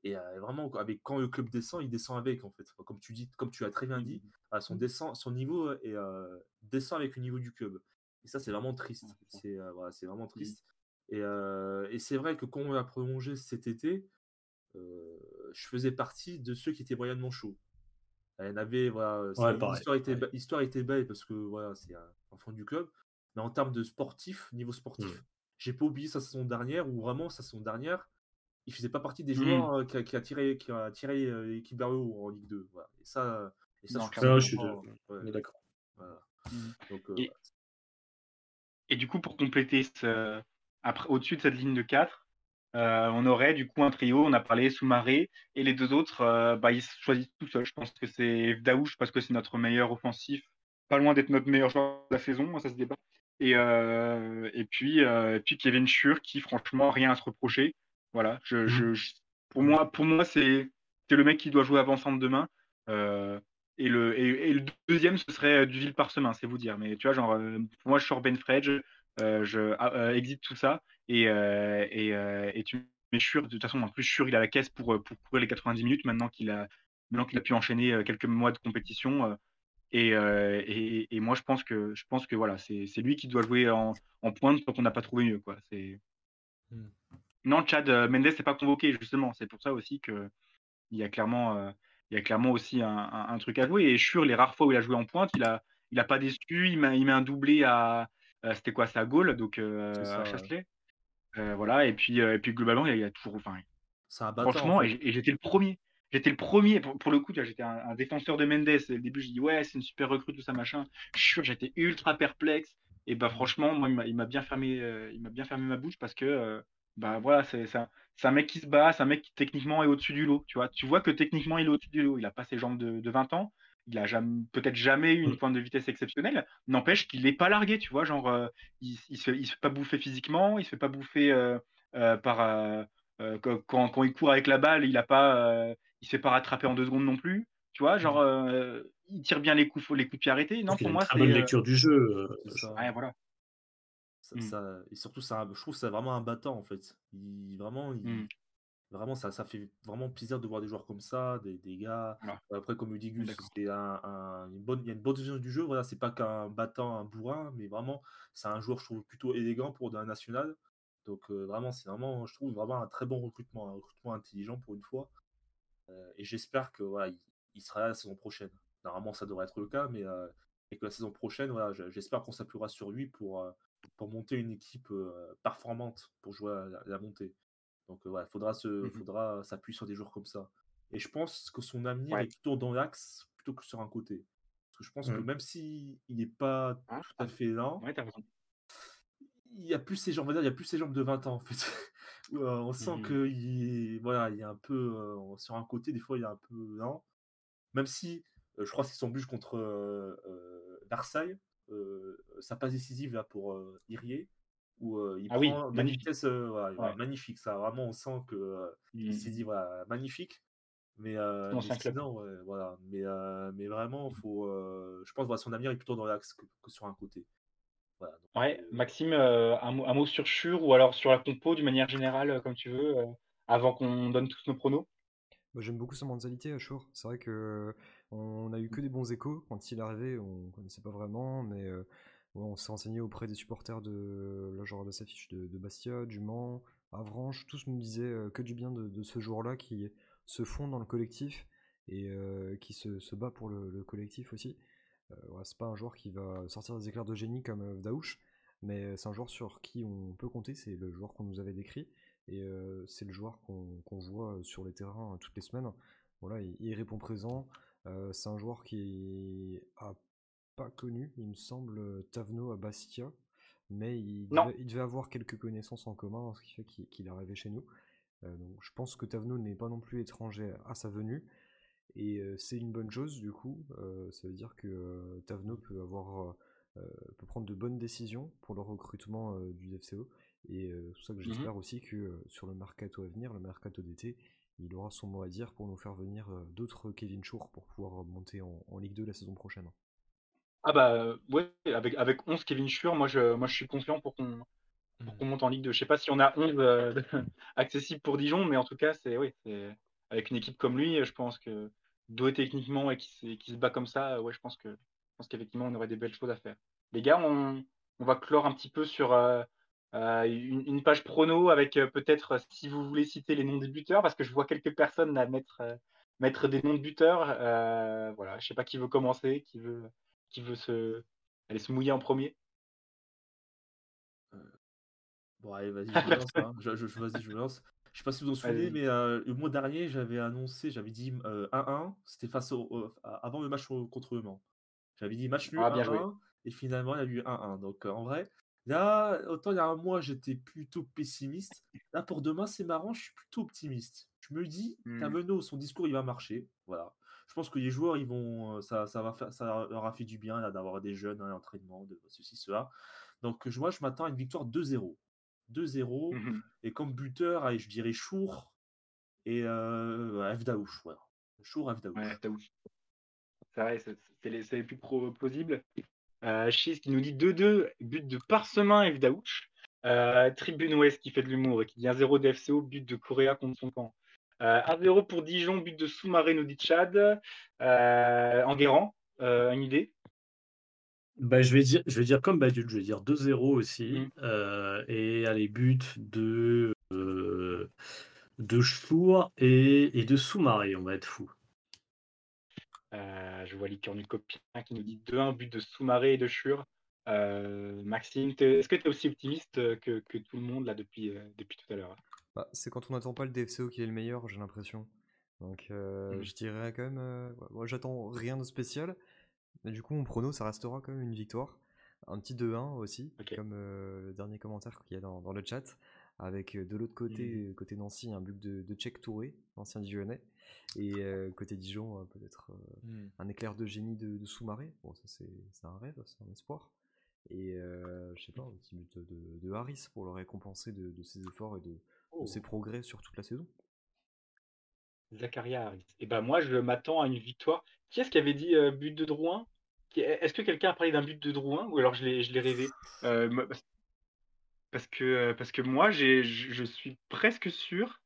Et vraiment, avec, quand le club descend, il descend avec, en fait. Comme tu, dis, comme tu as très bien dit, mmh. son, descend, son niveau est, descend avec le niveau du club. Et ça, c'est vraiment triste. C'est voilà, vraiment mmh. Et, et c'est vrai que quand on a prolongé cet été, je faisais partie de ceux qui étaient moyennement chauds. Elle avait, voilà, l'histoire, était, histoire était belle parce que voilà, c'est un enfant du club. Mais en termes de sportif, niveau sportif, j'ai pas oublié sa saison dernière où vraiment sa saison dernière, il faisait pas partie des mmh. joueurs qui, a, qui, a, tiré, qui a tiré l'équipe vers le haut en Ligue 2. Voilà. Et ça, et ça, je, suis d'accord. Mmh. et, et, du coup, pour compléter ce, au-dessus de cette ligne de 4, euh, on aurait du coup un trio, on a parlé Soumaré, et les deux autres, euh, bah, ils choisissent tout seuls. Je pense que c'est Daouche parce que c'est notre meilleur offensif, pas loin d'être notre meilleur joueur de la saison, ça se débat. Et, euh, et, puis, puis Kevin Schur qui, franchement, rien à se reprocher. Voilà, je, mmh. pour moi, pour moi c'est le mec qui doit jouer avant-centre demain. et, le, et, le deuxième, ce serait Duville Parsemin, c'est vous dire. Mais tu vois, genre, pour moi, je sors Ben Fredge, je ah, exit tout ça. Et, et, et, tu mets Schur, de toute façon, en plus, Schur, il a la caisse pour, pour courir les 90 minutes maintenant qu'il a, maintenant qu'il a pu enchaîner quelques mois de compétition. Et, et, et, moi, je pense que, je pense que voilà, c'est lui qui doit jouer en, en pointe tant qu'on n'a pas trouvé mieux. Quoi. C'est. Mmh. Non, Chad euh, Mendes n'est pas convoqué, justement. C'est pour ça aussi qu'il y a clairement, euh, il y a clairement aussi un, truc à jouer. Et Schur, les rares fois où il a joué en pointe, il a, il a pas déçu. Il met, il met un doublé à, c'était quoi, à Gaulle, donc euh, à Châtelet? voilà. Et puis, et puis globalement, il y, a, toujours, enfin, franchement, et, j'étais le premier. J'étais le premier, pour, le coup, j'étais un, défenseur de Mendes. Au début, je dis ouais, c'est une super recrue, tout ça, machin. J'étais ultra perplexe. Et bah franchement, moi, il m'a bien fermé, il m'a bien fermé ma bouche parce que bah voilà, c'est un, un, mec qui se bat, c'est un mec qui techniquement est au-dessus du lot. Tu vois, tu vois que techniquement il est au-dessus du lot. Il a pas ses jambes de, de 20 ans. Il a peut-être jamais eu une mmh. pointe de vitesse exceptionnelle. N'empêche qu'il n'est pas largué, tu vois. Genre, euh, il, il, se, il se fait pas bouffer physiquement, il se fait pas bouffer euh, euh, par quand, quand, il court avec la balle, il a pas, il se fait pas rattraper en deux secondes non plus. Tu vois, genre, mmh. il tire bien les coups, les coups de pied arrêtés. Non, pour moi, c'est. bonne lecture du jeu. Ouais, voilà. Mmh. et surtout, ça, je trouve que c'est vraiment un battant en fait. Il, vraiment, mmh. Vraiment ça, ça fait vraiment plaisir de voir des joueurs comme ça, des, des gars. Après, comme Udigus, c'est un, une bonne, il y a une bonne vision du jeu. Voilà, c'est pas qu'un battant, un bourrin, mais vraiment, c'est un joueur, je trouve, plutôt élégant pour un national. Donc, vraiment, c'est vraiment, je trouve, vraiment un très bon recrutement, un recrutement intelligent pour une fois. et j'espère que voilà, il, sera là la saison prochaine. Normalement, ça devrait être le cas, mais et que la saison prochaine, voilà, j'espère qu'on s'appuiera sur lui pour pour monter une équipe performante pour jouer à la, montée. Donc il faudra se, mmh faudra s'appuyer sur des joueurs comme ça. Et je pense que son avenir est plutôt dans l'axe plutôt que sur un côté. Parce que je pense que mmh. même s'il n'est pas ah, tout à fait lent, il y a plus ces jambes, il y a plus ces jambes de 20 ans en fait. on sent mmh. qu'il voilà, il a un peu sur un côté, des fois il est un peu lent. Même si je crois que c'est son but contre Versailles, sa passe décisive là, pour euh, Irier, où il ah prend magnifique. Vitesse, magnifique. Ça, vraiment, on sent que il s'est mmh. dit voilà, magnifique. Mais, mais voilà. Mais, mais vraiment, faut, je pense que son avenir est plutôt dans l'axe que, sur un côté. Voilà, ouais, Maxime, un, mot, un, mot, sur Chur ou alors sur la compo d'une manière générale, comme tu veux, avant qu'on donne tous nos pronos? J'aime beaucoup sa mentalité, Chur. C'est vrai que on a eu que des bons échos. Quand il est arrivé, on connaissait pas vraiment, mais euh, on s'est renseigné auprès des supporters de la genre de s'affiche de, Bastia, du Mans, Avranches. Tous nous disaient euh, que du bien de, ce jour-là qui se fond dans le collectif et euh, qui se, bat pour le, collectif aussi. c'est pas un joueur qui va sortir des éclairs de génie comme Daouche, mais c'est un joueur sur qui on peut compter. C'est le joueur qu'on nous avait décrit et c'est le joueur qu'on voit sur les terrains toutes les semaines. Voilà, il répond présent. Euh, c'est un joueur qui a pas connu, il me semble, Tavno à Bastia, mais il devait, avoir quelques connaissances en commun, ce qui fait qu'il est arrivé chez nous. Euh, donc je pense que Tavno n'est pas non plus étranger à sa venue. Et euh, c'est une bonne chose du coup, ça veut dire que Tavno peut avoir peut prendre de bonnes décisions pour le recrutement du FCO. Et c'est pour ça que mmh j'espère aussi que sur le mercato à venir, le mercato d'été, il aura son mot à dire pour nous faire venir d'autres Kevin Chour pour pouvoir monter en, Ligue 2 la saison prochaine. Ah bah ouais, avec, avec 11 Kevin Schur, moi je, moi je suis confiant pour qu'on qu'on monte en Ligue 2. Je sais pas si on a 11 accessibles pour Dijon, mais en tout cas, c'est oui, avec une équipe comme lui, je pense que doué techniquement et qui, qui, se bat comme ça, ouais, je pense que je pense qu'effectivement on aurait des belles choses à faire. Les gars, on, on va clore un petit peu sur euh, une, page prono avec euh, peut-être, euh, si vous voulez citer les noms des buteurs, parce que je vois quelques personnes mettre, mettre des noms de buteurs. voilà, je sais pas qui veut commencer, qui veut, qui veut se, aller se mouiller en premier. Bon, allez, vas-y, je lance. Hein. Je, je, vas-y, je lance. Je sais pas si vous vous en souvenez, mais le mois dernier, j'avais annoncé, j'avais dit 1-1. C'était face au, avant le match contre eux. J'avais dit match nul 1-1 ah, et finalement il y a eu 1-1. Donc en vrai, Là, autant il y a un mois, j'étais plutôt pessimiste. Là, pour demain, c'est marrant, je suis plutôt optimiste. Je me dis, mmh. son discours, il va marcher. Voilà. Je pense que les joueurs, ils vont, ça, ça, va faire, ça leur a fait du bien d'avoir des jeunes à l'entraînement, de ceci, cela. Donc, moi, je m'attends à une victoire 2-0. 2-0. Mmh et comme buteur, je dirais Chour et euh, Fdaouche. Voilà. Chour, Fdaouche. Ouais, C'est vrai, c'est les, les, plus plausibles. Euh, qui nous dit 2-2, but de Parsemin et Vdaouch. Euh, Tribune Ouest qui fait de l'humour et qui dit 1-0 d'FCO, but de Correa contre son camp. 1-0 euh, pour Dijon, but de Soumaré, nous dit Chad. Euh, Enguerrand, une idée? Bah, je, vais dire, je vais dire comme Badul, je vais dire 2-0 aussi. Mmh. et allez, but de, de Chour et, et de Soumaré, on va être fou. Euh, je vois Licorne Copien qui nous dit 2-1, but de Soumaré et de. Euh, Maxime, est-ce que tu es aussi optimiste que, que, tout le monde là depuis, euh, depuis tout à l'heure bah, C'est quand on n'attend pas le DFCO qui est le meilleur, j'ai l'impression. Donc mmh. je dirais quand même, moi j'attends rien de spécial. Mais du coup, mon prono, ça restera quand même une victoire. Un petit 2-1 aussi, comme le dernier commentaire qu'il y a dans, dans, le chat. Avec de l'autre côté, mmh. côté Nancy, un but de, de Tchèque Touré, ancien Dijonais. Et euh, côté Dijon, peut-être euh, mmh. un éclair de génie de, sous-marin. Bon, ça c'est un rêve, c'est un espoir. Et euh, je sais pas, un petit but de, Harris pour le récompenser de, ses efforts et de, oh. ses progrès sur toute la saison. Zacharia Harris. Et ben moi, je m'attends à une victoire. Qui est-ce qui avait dit but de Drouin? Est-ce que quelqu'un a parlé d'un but de Drouin? Ou alors je l'ai rêvé? Parce que, parce que moi, je suis presque sûr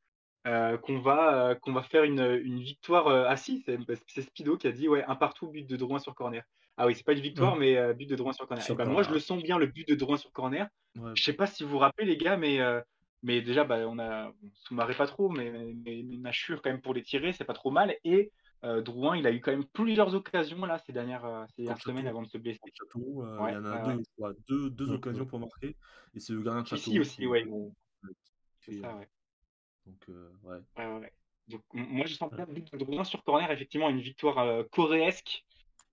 euh, qu'on va, euh, qu'on va faire une, une victoire. Euh, ah si, c'est Spido qui a dit ouais, un partout, but de Drouin sur corner. Ah oui, c'est pas une victoire, mais but de Drouin sur corner. Ben, moi, je le sens bien, le but de Drouin sur corner. Je sais pas si vous vous rappelez, les gars, mais, mais déjà, bah, on a sous-marré pas trop, mais, mais, mais quand même, pour les tirer, c'est pas trop mal. Et Drouin, il a eu quand même plusieurs occasions là ces dernières, ces semaines avant de se blesser. Château, il y en a deux, deux, deux occasions pour marquer. Et c'est le gardien de Château. Ici aussi, ouais. C'est ça, ouais. Donc, euh, ouais. Ouais, ouais. Donc, moi, je sens bien de sur corner, effectivement, une victoire euh, coréesque.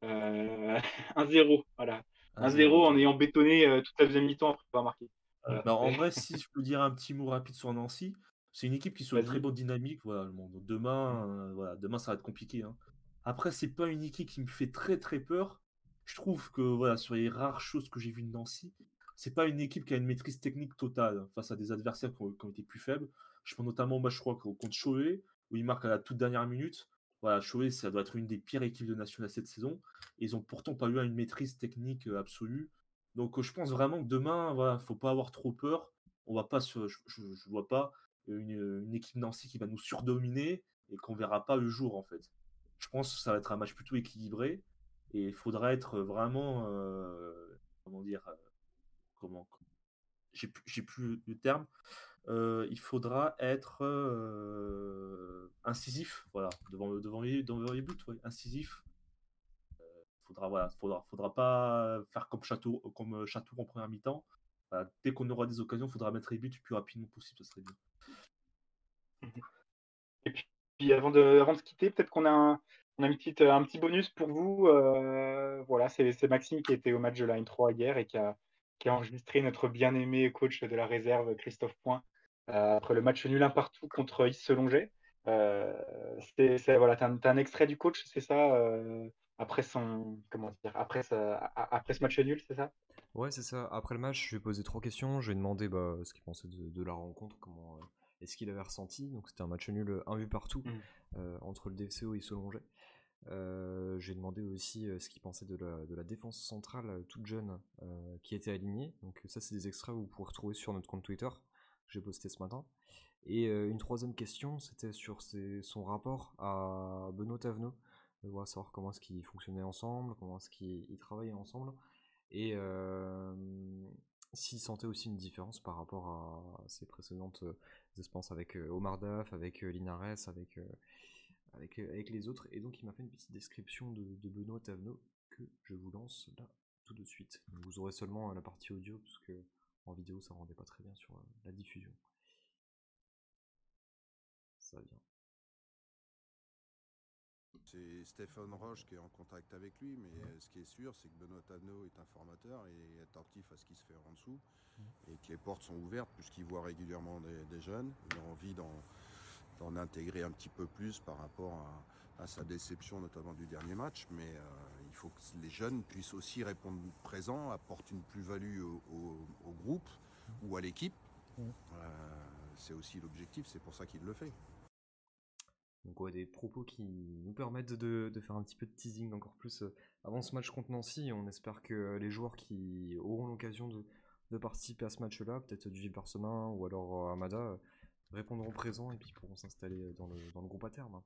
1-0, euh, voilà. 1-0 en ayant bétonné toute la deuxième mi-temps après pas marquer. Bah, en vrai, si je peux dire un petit mot rapide sur Nancy, c'est une équipe qui une très bonne dynamique. Voilà, le monde. Demain, voilà, demain, ça va être compliqué. Hein. Après, c'est pas une équipe qui me fait très très peur. Je trouve que voilà, sur les rares choses que j'ai vues de Nancy, c'est pas une équipe qui a une maîtrise technique totale face à des adversaires qui ont été plus faibles. Je pense notamment au match, je crois, contre Choé, où il marque à la toute dernière minute. Voilà, Choé, ça doit être une des pires équipes de national cette saison. Et ils ont pourtant pas eu une maîtrise technique euh, absolue. Donc je pense vraiment que demain, voilà, faut pas avoir trop peur. On va pas je, je, vois pas une, équipe Nancy qui va nous surdominer et qu'on verra pas le jour en fait. Je pense que ça va être un match plutôt équilibré et il faudra être vraiment comment dire comment j'ai plus le terme il faudra être incisif, voilà, devant, devant, les, devant les buts, incisif. Faudra, voilà, faudra, faudra pas faire comme Château, comme Château en première mi-temps. dès qu'on aura des occasions, il faudra mettre les buts le plus rapidement possible, ce serait bien. Et puis, avant, de, avant de se quitter, peut-être qu'on a un, on a une petite, un petit bonus pour vous. voilà, c'est Maxime qui était au match de la N3 hier et qui a, qui a enregistré notre bien-aimé coach de la réserve, Christophe Point, euh, après le match nul un partout contre Isselonget. Euh, c'est voilà, as, un extrait du coach, c'est ça euh, après son comment dire après après ce match nul, c'est ça? Ouais, c'est ça. Après le match, je lui ai posé trois questions. Je lui ai demandé bah, ce qu'il pensait de, la rencontre, comment et ce qu'il avait ressenti? Donc c'était un match nul, un but partout mmh. entre le DFCO et Solonget. J'ai demandé aussi ce qu'il pensait de la, de la, défense centrale toute jeune qui était alignée. Donc ça c'est des extraits que vous pourrez retrouver sur notre compte Twitter que j'ai posté ce matin. Et une troisième question, c'était sur son rapport à Benoît Tavenot. On va savoir comment est-ce qu'ils fonctionnaient ensemble, comment est-ce qu'ils travaillaient ensemble. Et s'il sentait aussi une différence par rapport à ses précédentes expériences avec Omar Daf, avec Linares, avec, avec, avec, les autres. Et donc il m'a fait une petite description de, Benoît Tavenot que je vous lance là tout de suite. Vous aurez seulement la partie audio, parce que en vidéo ça rendait pas très bien sur la diffusion ça vient. C'est Stéphane Roche qui est en contact avec lui, mais ce qui est sûr, c'est que Benoît Tano est un formateur et attentif à ce qui se fait en dessous, et que les portes sont ouvertes puisqu'il voit régulièrement des, jeunes. Il a envie d'en intégrer un petit peu plus par rapport à, sa déception, notamment du dernier match, mais euh, il faut que les jeunes puissent aussi répondre présent, apporter une plus-value au, groupe ou à l'équipe. Euh, c'est aussi l'objectif, c'est pour ça qu'il le fait. Donc des propos qui nous permettent de, faire un petit peu de teasing encore plus euh, avant ce match contre Nancy. On espère que les joueurs qui auront l'occasion de, participer à ce match-là, peut-être du Parsemin ou alors euh, Amada, euh, répondront présent et puis pourront s'installer dans le, groupe à terme.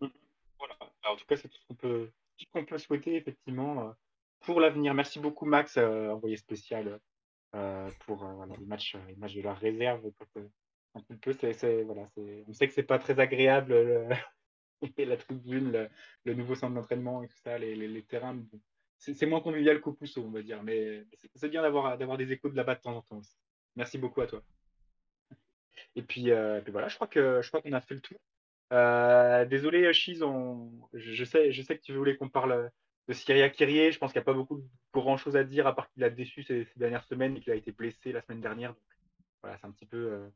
Mmh. Voilà, en tout cas c'est tout ce qu'on peut, souhaiter effectivement pour l'avenir. Merci beaucoup Max, envoyé spécial pour les matchs de la réserve un peu. C'est, voilà, c'est, on sait que c'est pas très agréable la tribune, le, nouveau centre d'entraînement et tout ça, les, les, terrains. c'est, moins convivial qu'au Pousseau, on va dire, mais c'est, bien d'avoir, des échos de là-bas de temps en temps aussi. Merci beaucoup à toi. Et puis, euh, voilà, je crois que je crois qu'on a fait le tour. Euh, désolé, Chiz, je, sais, je sais que tu voulais qu'on parle de Syria Kyrie. Je pense qu'il n'y a pas beaucoup grand chose à dire à part qu'il a déçu ces, dernières semaines et qu'il a été blessé la semaine dernière. Voilà, c'est un petit peu, euh,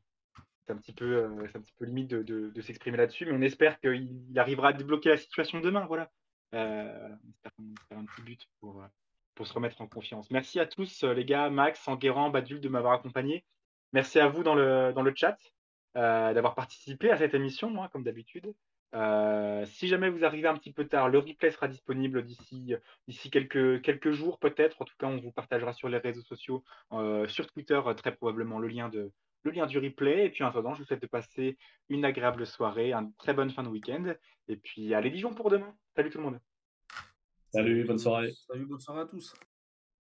c'est un petit peu, euh, un petit peu limite de, s'exprimer là-dessus, mais on espère qu'il arrivera à débloquer la situation demain. Voilà. Euh, on espère un petit but pour, pour se remettre en confiance. Merci à tous, les gars, Max, Enguerrand, Badul, de m'avoir accompagné. Merci à vous dans le, dans le chat d'avoir participé à cette émission, moi, comme d'habitude. Euh, si jamais vous arrivez un petit peu tard, le replay sera disponible d'ici d'ici quelques, quelques jours peut-être. En tout cas, on vous partagera sur les réseaux sociaux, euh, sur Twitter très probablement le lien, de, le lien du replay. Et puis en attendant, je vous souhaite de passer une agréable soirée, une très bonne fin de week-end. Et puis allez Dijon pour demain. Salut tout le monde. Salut, bonne soirée. Salut, bonne soirée à tous.